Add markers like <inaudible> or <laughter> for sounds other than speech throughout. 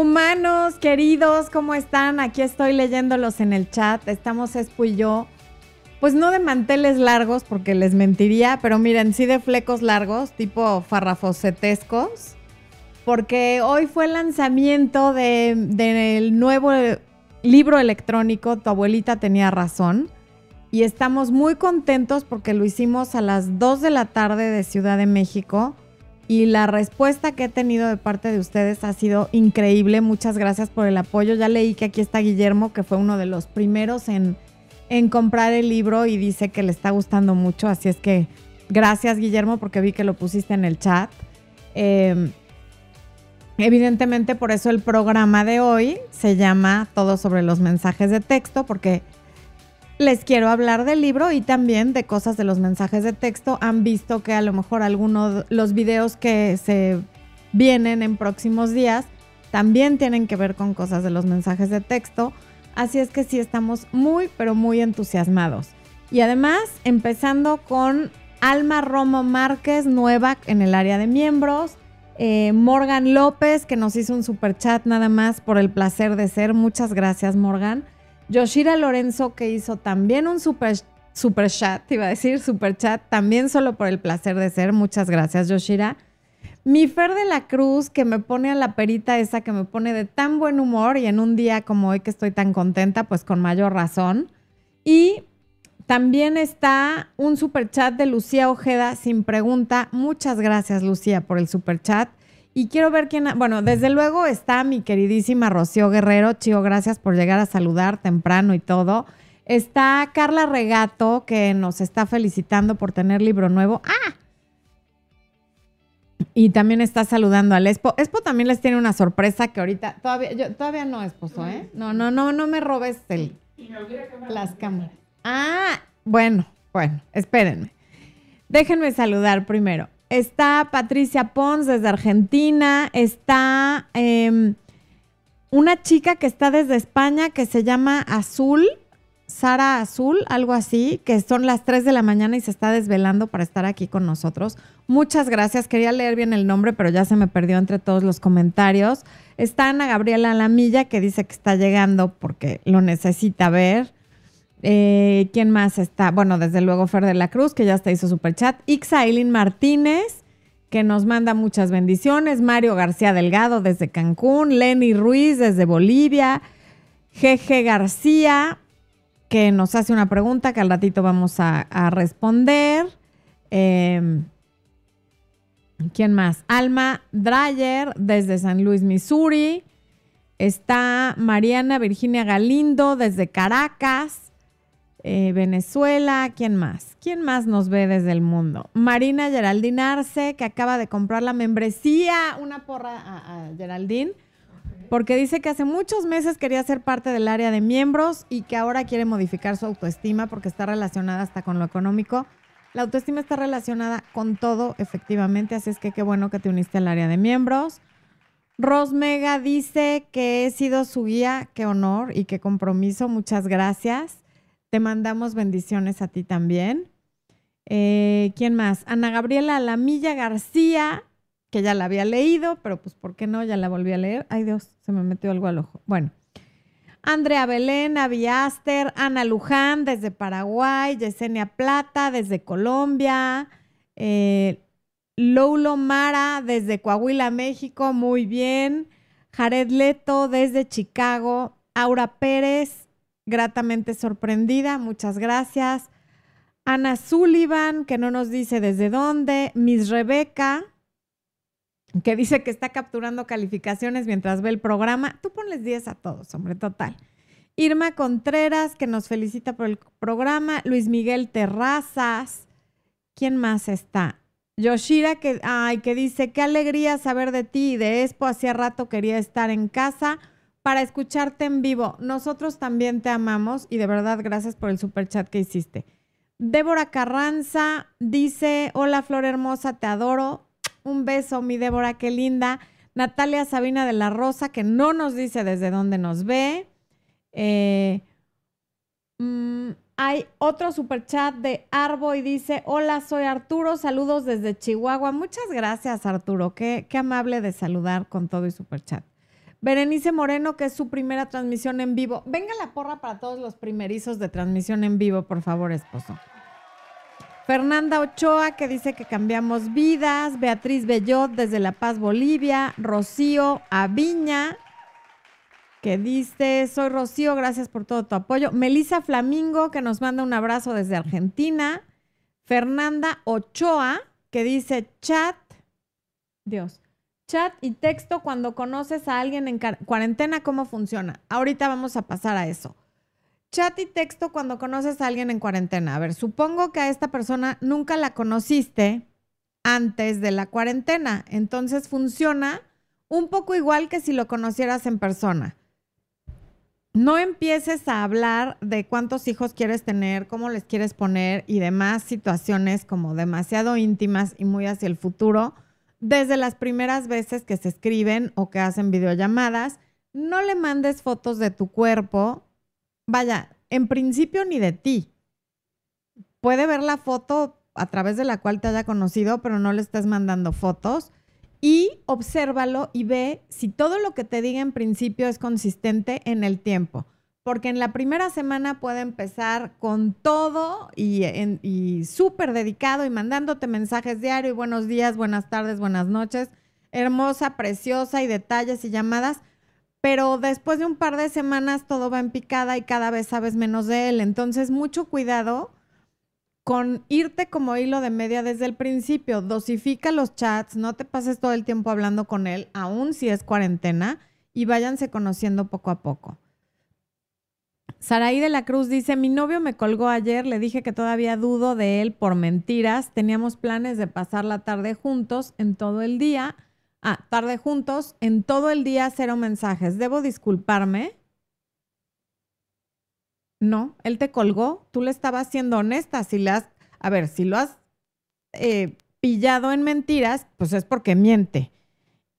Humanos, queridos, ¿cómo están? Aquí estoy leyéndolos en el chat. Estamos Espo y yo. Pues no de manteles largos, porque les mentiría, pero miren, sí de flecos largos, tipo farrafocetescos. Porque hoy fue el lanzamiento del nuevo libro electrónico, Tu abuelita tenía razón. Y estamos muy contentos porque lo hicimos a las 2 de la tarde de Ciudad de México y la respuesta que he tenido de parte de ustedes ha sido increíble. Muchas gracias por el apoyo. Ya leí que aquí está Guillermo, que fue uno de los primeros en, comprar el libro y dice que le está gustando mucho. Así es que gracias Guillermo porque vi que lo pusiste en el chat. Em, evidentemente por eso el programa de hoy se llama Todo sobre los mensajes de texto porque les quiero hablar del libro y también de cosas de los mensajes de texto. Han visto que a lo mejor algunos los videos que se vienen en próximos días también tienen que ver con cosas de los mensajes de texto. Así es que sí estamos muy, pero muy entusiasmados. Y además, empezando con Alma Romo Márquez, nueva en el área de miembros. Eh, Morgan López, que nos hizo un super chat nada más por el placer de ser. Muchas gracias, Morgan. Yoshira Lorenzo, que hizo también un super, super chat, iba a decir super chat, también solo por el placer de ser. Muchas gracias, Yoshira. Mi Fer de la Cruz, que me pone a la perita esa, que me pone de tan buen humor y en un día como hoy que estoy tan contenta, pues con mayor razón. Y también está un super chat de Lucía Ojeda sin pregunta. Muchas gracias, Lucía, por el super chat. Y quiero ver quién, bueno, desde luego está mi queridísima Rocío Guerrero. Chío, gracias por llegar a saludar temprano y todo. Está Carla Regato, que nos está felicitando por tener libro nuevo. ¡Ah! Y también está saludando al Expo. Expo también les tiene una sorpresa que ahorita, todavía, yo, todavía no, esposo, ¿eh? No, no, no, no me robes el, las cámaras. Ah, bueno, bueno, espérenme. Déjenme saludar primero. Está Patricia Pons desde Argentina. Está em, una chica que está desde España que se llama Azul, Sara Azul, algo así, que son las 3 de la mañana y se está desvelando para estar aquí con nosotros. Muchas gracias. Quería leer bien el nombre, pero ya se me perdió entre todos los comentarios. Está Ana Gabriela Lamilla, que dice que está llegando porque lo necesita ver. Eh, ¿Quién más está? Bueno, desde luego Fer de la Cruz, que ya está hizo super chat. Ixailin Martínez, que nos manda muchas bendiciones. Mario García Delgado desde Cancún. Lenny Ruiz desde Bolivia. GG García, que nos hace una pregunta que al ratito vamos a, responder. Em, ¿Quién más? Alma Dreyer desde San Luis, Missouri. Está Mariana Virginia Galindo desde Caracas. Eh, Venezuela, ¿quién más? ¿Quién más nos ve desde el mundo? Marina Geraldine Arce, que acaba de comprar la membresía, una porra a, a Geraldine, porque dice que hace muchos meses quería ser parte del área de miembros y que ahora quiere modificar su autoestima porque está relacionada hasta con lo económico. La autoestima está relacionada con todo, efectivamente, así es que qué bueno que te uniste al área de miembros. Rosmega dice que he sido su guía, qué honor y qué compromiso, muchas gracias. Te mandamos bendiciones a ti también. Eh, ¿Quién más? Ana Gabriela Lamilla García, que ya la había leído, pero pues ¿por qué no? Ya la volví a leer. Ay Dios, se me metió algo al ojo. Bueno. Andrea Belén, Aviaster, Ana Luján desde Paraguay, Yesenia Plata desde Colombia, eh, Mara desde Coahuila, México, muy bien. Jared Leto desde Chicago, Aura Pérez gratamente sorprendida, muchas gracias. Ana Sullivan, que no nos dice desde dónde. Miss Rebeca, que dice que está capturando calificaciones mientras ve el programa. Tú ponles 10 a todos, hombre, total. Irma Contreras, que nos felicita por el programa. Luis Miguel Terrazas. ¿Quién más está? Yoshira, que, ay, que dice, qué alegría saber de ti y de Expo. Hacía rato quería estar en casa para escucharte en vivo. Nosotros también te amamos y de verdad gracias por el super chat que hiciste. Débora Carranza dice, hola Flor Hermosa, te adoro. Un beso, mi Débora, qué linda. Natalia Sabina de la Rosa, que no nos dice desde dónde nos ve. Eh, mm, hay otro super chat de Arbo y dice, hola, soy Arturo, saludos desde Chihuahua. Muchas gracias, Arturo. Qué, qué amable de saludar con todo y super chat. Berenice Moreno, que es su primera transmisión en vivo. Venga la porra para todos los primerizos de transmisión en vivo, por favor, esposo. Fernanda Ochoa, que dice que cambiamos vidas. Beatriz Bellot, desde La Paz, Bolivia. Rocío Aviña, que dice, soy Rocío, gracias por todo tu apoyo. Melissa Flamingo, que nos manda un abrazo desde Argentina. Fernanda Ochoa, que dice, chat, Dios, Chat y texto cuando conoces a alguien en cuarentena, ¿cómo funciona? Ahorita vamos a pasar a eso. Chat y texto cuando conoces a alguien en cuarentena. A ver, supongo que a esta persona nunca la conociste antes de la cuarentena. Entonces funciona un poco igual que si lo conocieras en persona. No empieces a hablar de cuántos hijos quieres tener, cómo les quieres poner y demás situaciones como demasiado íntimas y muy hacia el futuro desde las primeras veces que se escriben o que hacen videollamadas, no le mandes fotos de tu cuerpo, vaya, en principio ni de ti. Puede ver la foto a través de la cual te haya conocido, pero no le estés mandando fotos. Y obsérvalo y ve si todo lo que te diga en principio es consistente en el tiempo porque en la primera semana puede empezar con todo y, súper dedicado y mandándote mensajes diarios y buenos días, buenas tardes, buenas noches, hermosa, preciosa y detalles y llamadas, pero después de un par de semanas todo va en picada y cada vez sabes menos de él. Entonces, mucho cuidado con irte como hilo de media desde el principio. Dosifica los chats, no te pases todo el tiempo hablando con él, aun si es cuarentena, y váyanse conociendo poco a poco. Saraí de la Cruz dice, mi novio me colgó ayer, le dije que todavía dudo de él por mentiras, teníamos planes de pasar la tarde juntos en todo el día, ah, tarde juntos, en todo el día cero mensajes, ¿debo disculparme? No, él te colgó, tú le estabas siendo honesta, si le has, a ver, si lo has eh, pillado en mentiras, pues es porque miente.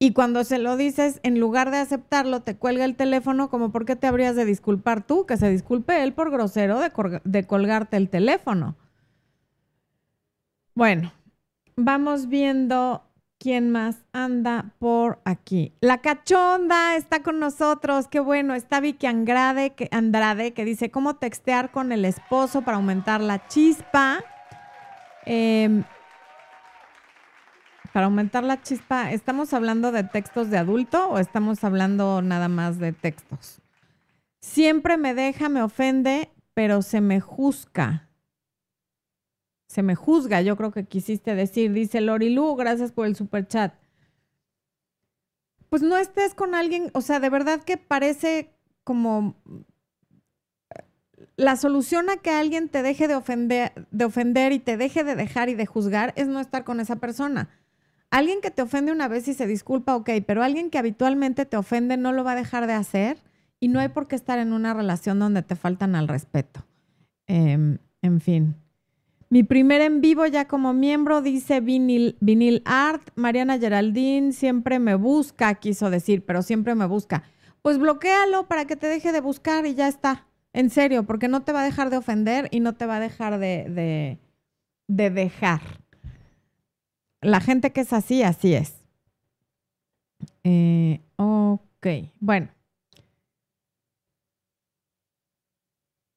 Y cuando se lo dices, en lugar de aceptarlo, te cuelga el teléfono, como por qué te habrías de disculpar tú, que se disculpe él por grosero de, colgarte el teléfono. Bueno, vamos viendo quién más anda por aquí. La cachonda está con nosotros, qué bueno. Está Vicky Andrade que, Andrade, que dice cómo textear con el esposo para aumentar la chispa. Eh, para aumentar la chispa, ¿estamos hablando de textos de adulto o estamos hablando nada más de textos? Siempre me deja, me ofende, pero se me juzga. Se me juzga, yo creo que quisiste decir, dice Lori Lu, gracias por el super chat. Pues no estés con alguien, o sea, de verdad que parece como la solución a que alguien te deje de ofender, de ofender y te deje de dejar y de juzgar es no estar con esa persona. Alguien que te ofende una vez y se disculpa, ok, pero alguien que habitualmente te ofende no lo va a dejar de hacer y no hay por qué estar en una relación donde te faltan al respeto. Em, en fin. Mi primer en vivo ya como miembro dice vinil, Art. Mariana Geraldine siempre me busca, quiso decir, pero siempre me busca. Pues bloquealo para que te deje de buscar y ya está. En serio, porque no te va a dejar de ofender y no te va a dejar de, de, de dejar la gente que es así, así es. Eh, ok, bueno.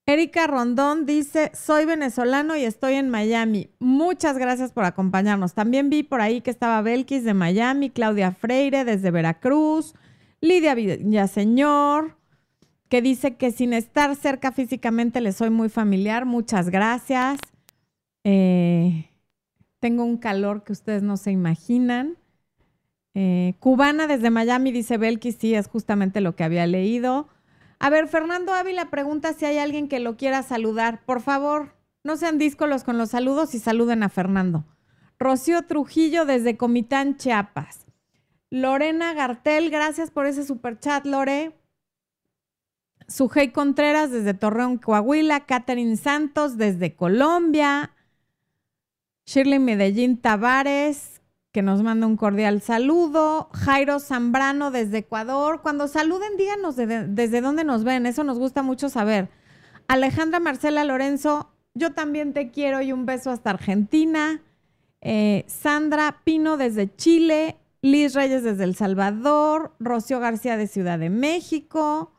Erika Rondón dice, soy venezolano y estoy en Miami. Muchas gracias por acompañarnos. También vi por ahí que estaba Belkis de Miami, Claudia Freire desde Veracruz, Lidia Villaseñor, que dice que sin estar cerca físicamente le soy muy familiar. Muchas gracias. Eh, tengo un calor que ustedes no se imaginan. Eh, cubana desde Miami, dice Belki, sí, es justamente lo que había leído. A ver, Fernando Ávila pregunta si hay alguien que lo quiera saludar. Por favor, no sean díscolos con los saludos y saluden a Fernando. Rocío Trujillo desde Comitán, Chiapas. Lorena Gartel, gracias por ese super chat, Lore. Sujei Contreras desde Torreón, Coahuila. Catherine Santos desde Colombia. Shirley Medellín Tavares, que nos manda un cordial saludo. Jairo Zambrano desde Ecuador. Cuando saluden, díganos desde dónde nos ven. Eso nos gusta mucho saber. Alejandra Marcela Lorenzo, yo también te quiero y un beso hasta Argentina. Eh, Sandra Pino desde Chile. Liz Reyes desde El Salvador, Rocío García de Ciudad de México.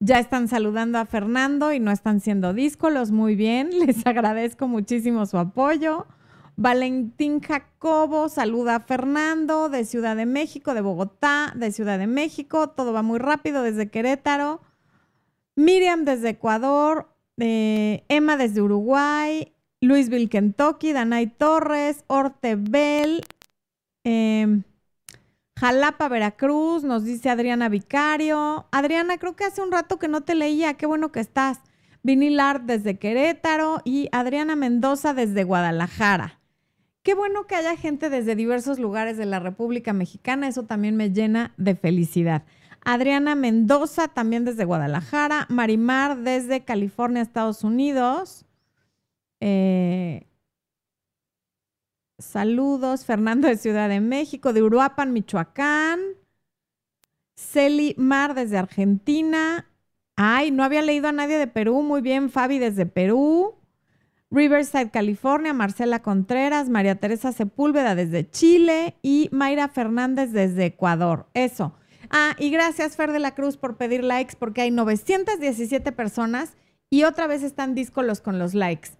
Ya están saludando a Fernando y no están siendo díscolos. Muy bien, <laughs> les agradezco muchísimo su apoyo. Valentín Jacobo saluda a Fernando de Ciudad de México, de Bogotá, de Ciudad de México. Todo va muy rápido desde Querétaro. Miriam desde Ecuador. Eh, Emma desde Uruguay. Louisville, Kentucky. Danay Torres. Ortebel. Em, Jalapa, Veracruz. Nos dice Adriana Vicario. Adriana, creo que hace un rato que no te leía. Qué bueno que estás. Vinilar desde Querétaro y Adriana Mendoza desde Guadalajara. Qué bueno que haya gente desde diversos lugares de la República Mexicana, eso también me llena de felicidad. Adriana Mendoza, también desde Guadalajara. Marimar, desde California, Estados Unidos. Eh, saludos. Fernando de Ciudad de México, de Uruapan, Michoacán. Celi Mar, desde Argentina. Ay, no había leído a nadie de Perú. Muy bien, Fabi, desde Perú. Riverside, California, Marcela Contreras, María Teresa Sepúlveda desde Chile y Mayra Fernández desde Ecuador. Eso. Ah, y gracias Fer de la Cruz por pedir likes porque hay 917 personas y otra vez están díscolos con los likes.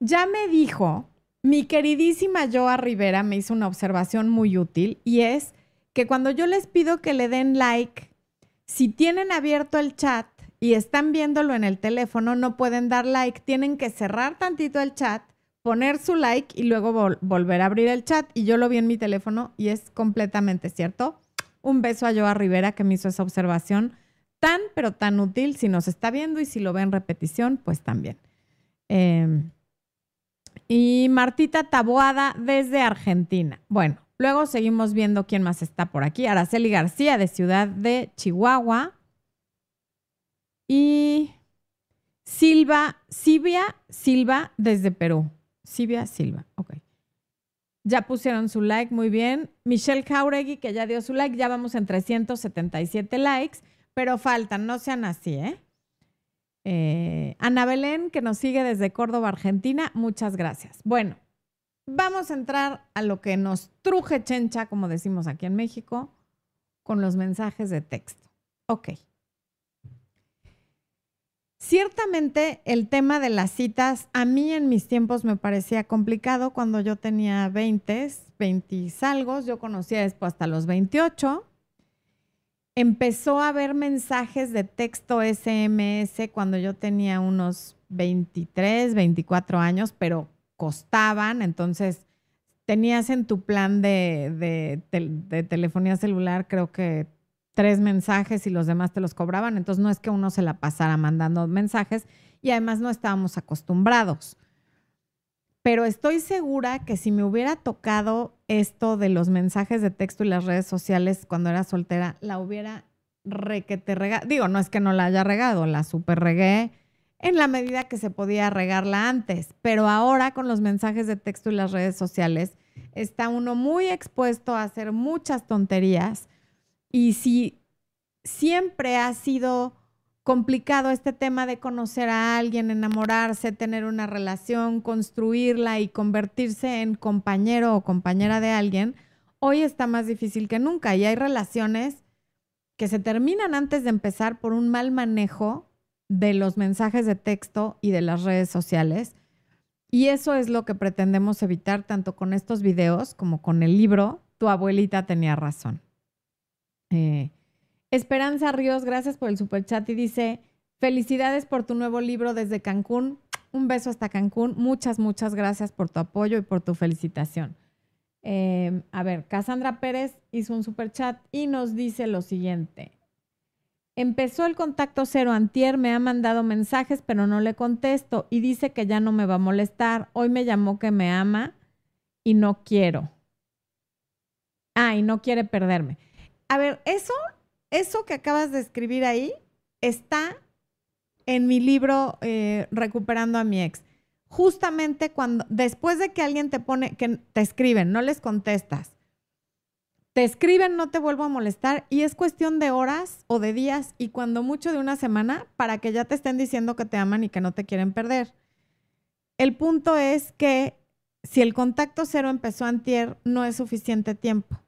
Ya me dijo, mi queridísima Joa Rivera me hizo una observación muy útil y es que cuando yo les pido que le den like, si tienen abierto el chat, y están viéndolo en el teléfono, no pueden dar like, tienen que cerrar tantito el chat, poner su like y luego volver a abrir el chat. Y yo lo vi en mi teléfono y es completamente cierto. Un beso a Joa Rivera que me hizo esa observación tan, pero tan útil. Si nos está viendo y si lo ve en repetición, pues también. Em, y Martita Taboada desde Argentina. Bueno, luego seguimos viendo quién más está por aquí. Araceli García de Ciudad de Chihuahua. Y Silva, Silvia Silva desde Perú. Silvia Silva, ok. Ya pusieron su like, muy bien. Michelle Jauregui, que ya dio su like, ya vamos en 377 likes, pero faltan, no sean así, ¿eh? eh Ana Belén, que nos sigue desde Córdoba, Argentina, muchas gracias. Bueno, vamos a entrar a lo que nos truje chencha, como decimos aquí en México, con los mensajes de texto. Ok. Ciertamente el tema de las citas a mí en mis tiempos me parecía complicado cuando yo tenía 20, 20 salgos, yo conocía después hasta los 28. Empezó a haber mensajes de texto SMS cuando yo tenía unos 23, 24 años, pero costaban, entonces tenías en tu plan de, de telefonía celular creo que tres mensajes y los demás te los cobraban. Entonces no es que uno se la pasara mandando mensajes y además no estábamos acostumbrados. Pero estoy segura que si me hubiera tocado esto de los mensajes de texto y las redes sociales cuando era soltera, la hubiera requete regado. Digo, no es que no la haya regado, la super regué en la medida que se podía regarla antes. Pero ahora con los mensajes de texto y las redes sociales, está uno muy expuesto a hacer muchas tonterías y si siempre ha sido complicado este tema de conocer a alguien, enamorarse, tener una relación, construirla y convertirse en compañero o compañera de alguien, hoy está más difícil que nunca y hay relaciones que se terminan antes de empezar por un mal manejo de los mensajes de texto y de las redes sociales. Y eso es lo que pretendemos evitar tanto con estos videos como con el libro. Tu abuelita tenía razón. Eh, Esperanza Ríos, gracias por el super chat y dice, felicidades por tu nuevo libro desde Cancún. Un beso hasta Cancún. Muchas, muchas gracias por tu apoyo y por tu felicitación. Eh, a ver, Cassandra Pérez hizo un super chat y nos dice lo siguiente. Empezó el contacto cero antier, me ha mandado mensajes, pero no le contesto y dice que ya no me va a molestar. Hoy me llamó que me ama y no quiero. Ah, y no quiere perderme. A ver, eso, eso que acabas de escribir ahí está en mi libro eh, Recuperando a mi ex. Justamente cuando, después de que alguien te pone, que te escriben, no les contestas, te escriben, no te vuelvo a molestar y es cuestión de horas o de días y cuando mucho de una semana para que ya te estén diciendo que te aman y que no te quieren perder. El punto es que si el contacto cero empezó antier, no es suficiente tiempo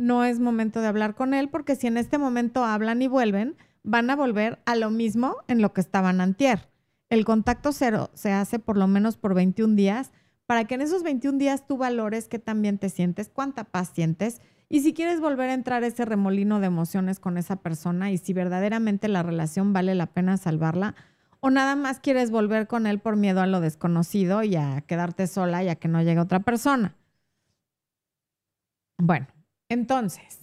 no es momento de hablar con él porque si en este momento hablan y vuelven, van a volver a lo mismo en lo que estaban antier. El contacto cero se hace por lo menos por 21 días para que en esos 21 días tú valores qué también te sientes, cuánta paz sientes y si quieres volver a entrar ese remolino de emociones con esa persona y si verdaderamente la relación vale la pena salvarla o nada más quieres volver con él por miedo a lo desconocido y a quedarte sola y a que no llegue otra persona. Bueno, entonces,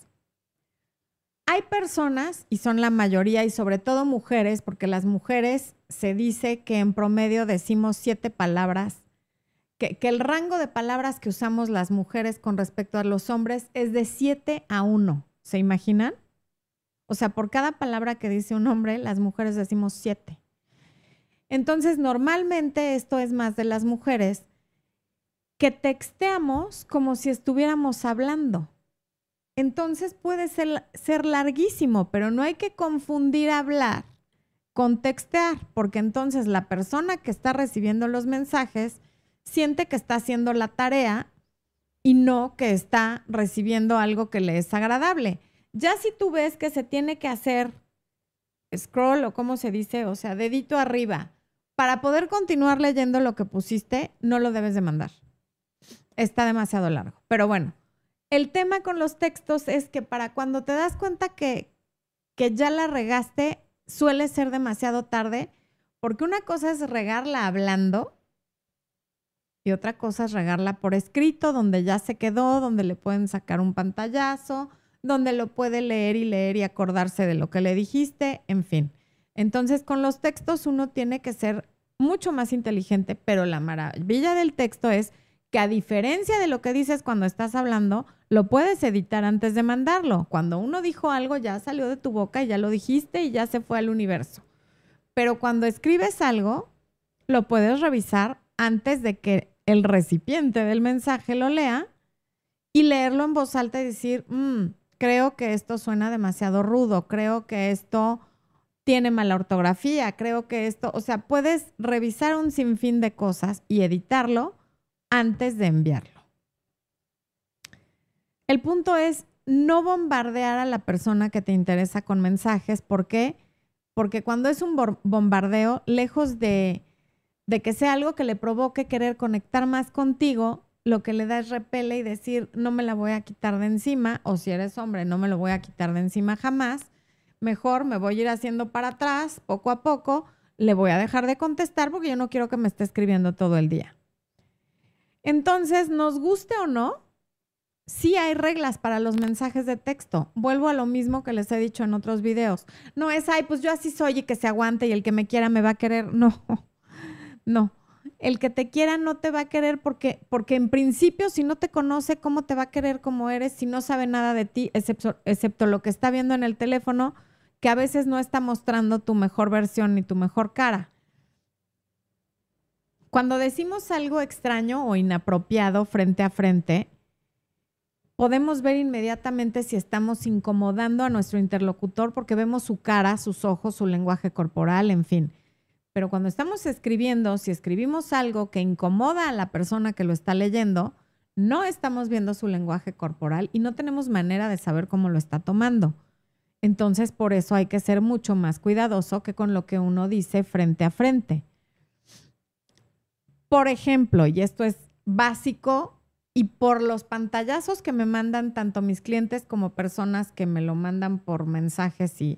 hay personas, y son la mayoría, y sobre todo mujeres, porque las mujeres se dice que en promedio decimos siete palabras que, el rango de palabras que usamos las mujeres con respecto a los hombres es de 7 a 1. ¿Se imaginan? O sea, por cada palabra que dice un hombre, las mujeres decimos 7. Entonces, normalmente esto es más de las mujeres que texteamos como si estuviéramos hablando. Entonces puede ser, ser larguísimo, pero no hay que confundir hablar con textear, porque entonces la persona que está recibiendo los mensajes siente que está haciendo la tarea y no que está recibiendo algo que le es agradable. Ya si tú ves que se tiene que hacer scroll o como se dice, o sea, dedito arriba, para poder continuar leyendo lo que pusiste, no lo debes de mandar. Está demasiado largo. Pero bueno, el tema con los textos es que para cuando te das cuenta que, que ya la regaste, suele ser demasiado tarde, porque una cosa es regarla hablando y otra cosa es regarla por escrito, donde ya se quedó, donde le pueden sacar un pantallazo, donde lo puede leer y leer y acordarse de lo que le dijiste, en fin. Entonces, con los textos uno tiene que ser mucho más inteligente, pero la maravilla del texto es a diferencia de lo que dices cuando estás hablando, lo puedes editar antes de mandarlo. Cuando uno dijo algo, ya salió de tu boca y ya lo dijiste y ya se fue al universo. Pero cuando escribes algo, lo puedes revisar antes de que el recipiente del mensaje lo lea y leerlo en voz alta y decir, mm, creo que esto suena demasiado rudo, creo que esto tiene mala ortografía, creo que esto, o sea, puedes revisar un sinfín de cosas y editarlo antes de enviarlo. El punto es no bombardear a la persona que te interesa con mensajes. ¿Por qué? Porque cuando es un bombardeo, lejos de de que sea algo que le provoque querer conectar más contigo, lo que le da es repele y decir, no me la voy a quitar de encima, o si eres hombre, no me lo voy a quitar de encima jamás, mejor me voy a ir haciendo para atrás, poco a poco, le voy a dejar de contestar porque yo no quiero que me esté escribiendo todo el día. Entonces, nos guste o no, sí hay reglas para los mensajes de texto. Vuelvo a lo mismo que les he dicho en otros videos. No es, ay, pues yo así soy y que se aguante y el que me quiera me va a querer. <laughs> No, no, el que te quiera no te va a querer porque, porque en principio si no te conoce, ¿cómo te va a querer como eres si no sabe nada de ti, excepto, excepto lo que está viendo en el teléfono, que a veces no está mostrando tu mejor versión ni tu mejor cara? Cuando decimos algo extraño o inapropiado frente a frente, podemos ver inmediatamente si estamos incomodando a nuestro interlocutor porque vemos su cara, sus ojos, su lenguaje corporal, en fin. Pero cuando estamos escribiendo, si escribimos algo que incomoda a la persona que lo está leyendo, no estamos viendo su lenguaje corporal y no tenemos manera de saber cómo lo está tomando. Entonces, por eso hay que ser mucho más cuidadoso que con lo que uno dice frente a frente. Por ejemplo, y esto es básico, y por los pantallazos que me mandan tanto mis clientes como personas que me lo mandan por mensajes y,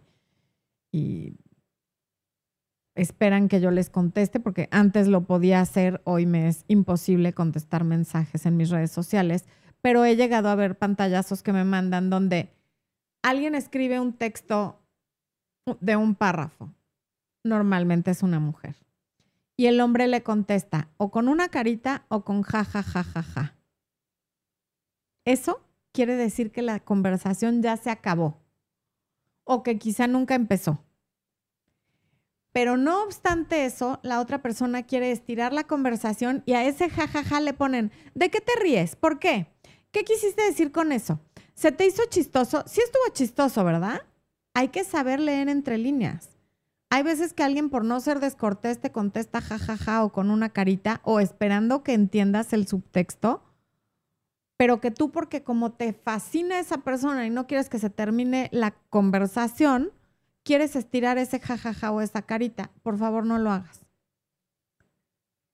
esperan que yo les conteste, porque antes lo podía hacer, hoy me es imposible contestar mensajes en mis redes sociales, pero he llegado a ver pantallazos que me mandan donde alguien escribe un texto de un párrafo, normalmente es una mujer, y el hombre le contesta o con una carita o con ja, ja, ja, ja, ja. Eso quiere decir que la conversación ya se acabó o que quizá nunca empezó. Pero no obstante eso, la otra persona quiere estirar la conversación y a ese jajaja le ponen, ¿de qué te ríes? ¿Por qué? ¿Qué quisiste decir con eso? ¿Se te hizo chistoso? Sí estuvo chistoso, ¿verdad? Hay que saber leer entre líneas. Hay veces que alguien por no ser descortés te contesta jajaja o con una carita o esperando que entiendas el subtexto pero que tú porque como te fascina esa persona y no quieres que se termine la conversación, quieres estirar ese jajaja o esa carita, por favor no lo hagas.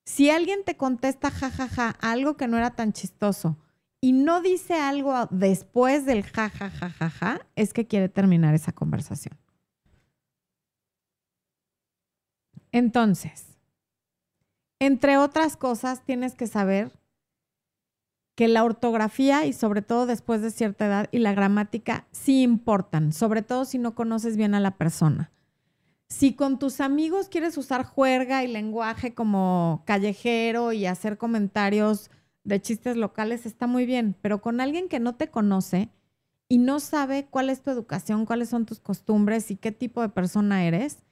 Si alguien te contesta jajaja algo que no era tan chistoso y no dice algo después del jajajajaja, es que quiere terminar esa conversación. Entonces, entre otras cosas, tienes que saber que la ortografía y sobre todo después de cierta edad y la gramática sí importan, sobre todo si no conoces bien a la persona. Si con tus amigos quieres usar juerga y lenguaje como callejero y hacer comentarios de chistes locales, está muy bien, pero con alguien que no te conoce y no sabe cuál es tu educación, cuáles son tus costumbres y qué tipo de persona eres,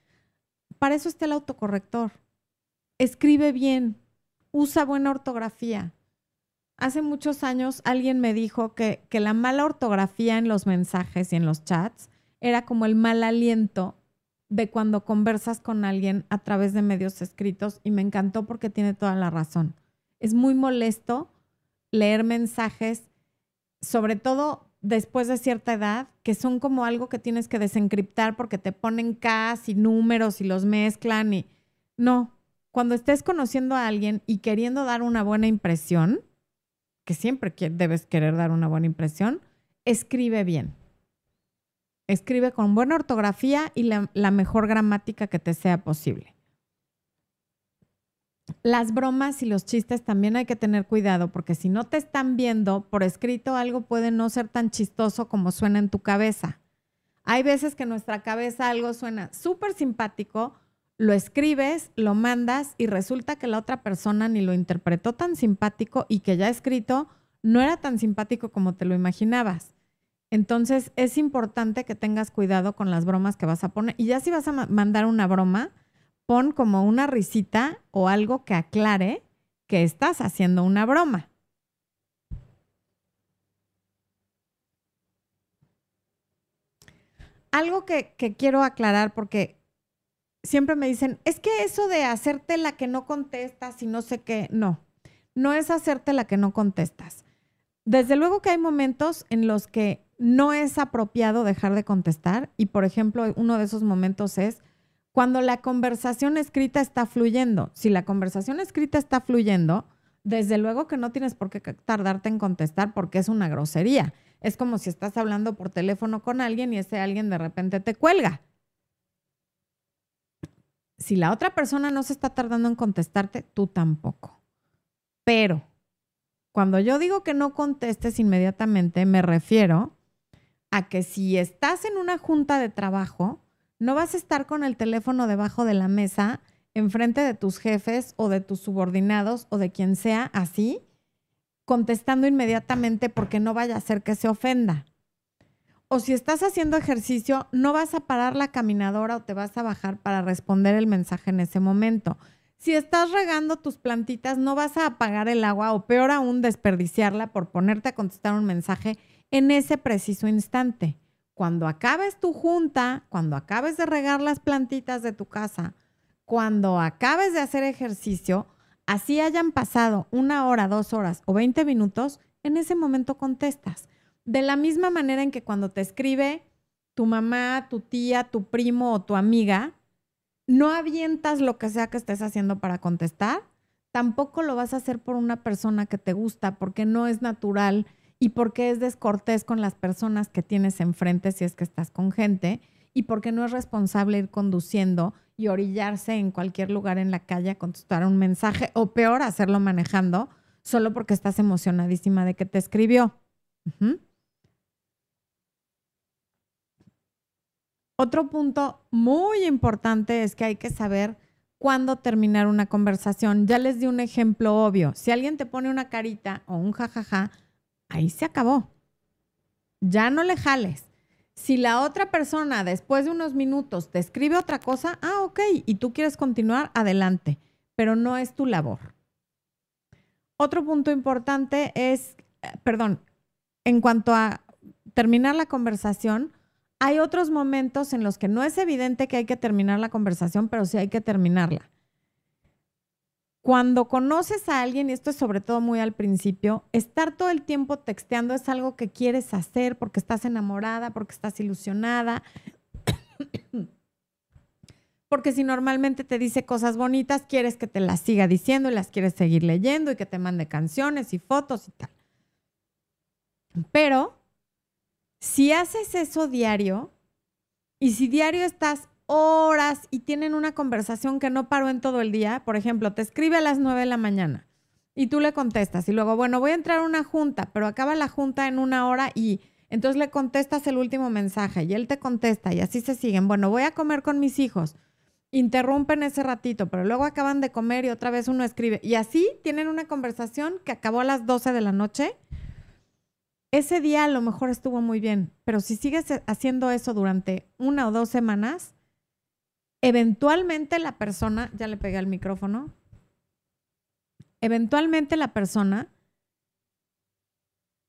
para eso está el autocorrector. Escribe bien, usa buena ortografía hace muchos años alguien me dijo que, que, la mala ortografía en los mensajes y en los chats era como el mal aliento de cuando conversas con alguien a través de medios escritos y me encantó porque tiene toda la razón. Es muy molesto leer mensajes, sobre todo después de cierta edad, que son como algo que tienes que desencriptar porque te ponen K y números y los mezclan y no, cuando estés conociendo a alguien y queriendo dar una buena impresión, que siempre debes querer dar una buena impresión, escribe bien. Escribe con buena ortografía y la mejor gramática que te sea posible. Las bromas y los chistes también hay que tener cuidado porque si no te están viendo por escrito algo puede no ser tan chistoso como suena en tu cabeza. Hay veces que en nuestra cabeza algo suena súper simpático, lo escribes, lo mandas y resulta que la otra persona ni lo interpretó tan simpático y que ya escrito no era tan simpático como te lo imaginabas. Entonces es importante que tengas cuidado con las bromas que vas a poner. Y ya si vas a mandar una broma, pon como una risita o algo que aclare que estás haciendo una broma. Algo que, que quiero aclarar porque siempre me dicen, es que eso de hacerte la que no contestas y no sé qué, no, no es hacerte la que no contestas. Desde luego que hay momentos en los que no es apropiado dejar de contestar y, por ejemplo, uno de esos momentos es cuando la conversación escrita está fluyendo. Si la conversación escrita está fluyendo, desde luego que no tienes por qué tardarte en contestar porque es una grosería. Es como si estás hablando por teléfono con alguien y ese alguien de repente te cuelga si la otra persona no se está tardando en contestarte, tú tampoco. Pero cuando yo digo que no contestes inmediatamente, me refiero a que si estás en una junta de trabajo, no vas a estar con el teléfono debajo de la mesa, enfrente de tus jefes o de tus subordinados o de quien sea así, contestando inmediatamente porque no vaya a ser que se ofenda o si estás haciendo ejercicio, no vas a parar la caminadora o te vas a bajar para responder el mensaje en ese momento. Si estás regando tus plantitas, no vas a apagar el agua o peor aún desperdiciarla por ponerte a contestar un mensaje en ese preciso instante. Cuando acabes tu junta, cuando acabes de regar las plantitas de tu casa, cuando acabes de hacer ejercicio, así hayan pasado una hora, dos horas o 20 minutos, en ese momento contestas. De la misma manera en que cuando te escribe tu mamá, tu tía, tu primo o tu amiga, no avientas lo que sea que estés haciendo para contestar, tampoco lo vas a hacer por una persona que te gusta, porque no es natural y porque es descortés con las personas que tienes enfrente si es que estás con gente y porque no es responsable ir conduciendo y orillarse en cualquier lugar en la calle a contestar un mensaje o peor, hacerlo manejando solo porque estás emocionadísima de que te escribió. Otro punto muy importante es que hay que saber cuándo terminar una conversación. Ya les di un ejemplo obvio. Si alguien te pone una carita o un jajaja, ahí se acabó. Ya no le jales. Si la otra persona después de unos minutos te escribe otra cosa, ah, ok, y tú quieres continuar, adelante, pero no es tu labor. Otro punto importante es, eh, perdón, en cuanto a terminar la conversación, hay otros momentos en los que no es evidente que hay que terminar la conversación, pero sí hay que terminarla. Cuando conoces a alguien, y esto es sobre todo muy al principio, estar todo el tiempo texteando es algo que quieres hacer porque estás enamorada, porque estás ilusionada. <coughs> porque si normalmente te dice cosas bonitas, quieres que te las siga diciendo y las quieres seguir leyendo y que te mande canciones y fotos y tal. Pero si haces eso diario y si diario estás horas y tienen una conversación que no paró en todo el día, por ejemplo, te escribe a las 9 de la mañana y tú le contestas y luego, bueno, voy a entrar a una junta, pero acaba la junta en una hora y entonces le contestas el último mensaje y él te contesta y así se siguen. Bueno, voy a comer con mis hijos. Interrumpen ese ratito, pero luego acaban de comer y otra vez uno escribe. Y así tienen una conversación que acabó a las 12 de la noche. Ese día a lo mejor estuvo muy bien, pero si sigues haciendo eso durante una o dos semanas, eventualmente la persona, ya le pegué al micrófono, eventualmente la persona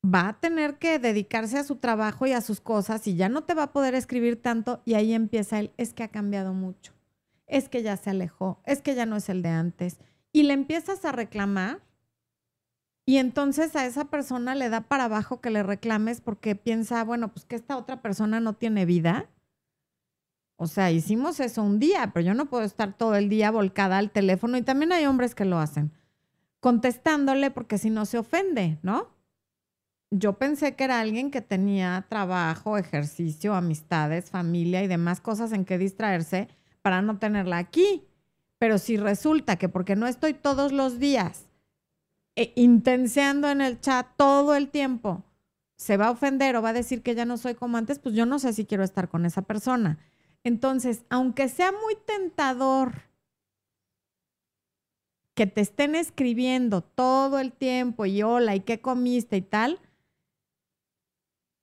va a tener que dedicarse a su trabajo y a sus cosas y ya no te va a poder escribir tanto y ahí empieza el, es que ha cambiado mucho, es que ya se alejó, es que ya no es el de antes. Y le empiezas a reclamar y entonces a esa persona le da para abajo que le reclames porque piensa, bueno, pues que esta otra persona no tiene vida o sea, hicimos eso un día, pero yo no puedo estar todo el día volcada al teléfono y también hay hombres que lo hacen, contestándole porque si no se ofende, ¿no? Yo pensé que era alguien que tenía trabajo, ejercicio, amistades, familia y demás cosas en que distraerse para no tenerla aquí. Pero si resulta que porque no estoy todos los días eh, intenseando en el chat todo el tiempo, se va a ofender o va a decir que ya no soy como antes, pues yo no sé si quiero estar con esa persona. Entonces, aunque sea muy tentador que te estén escribiendo todo el tiempo y hola y qué comiste y tal,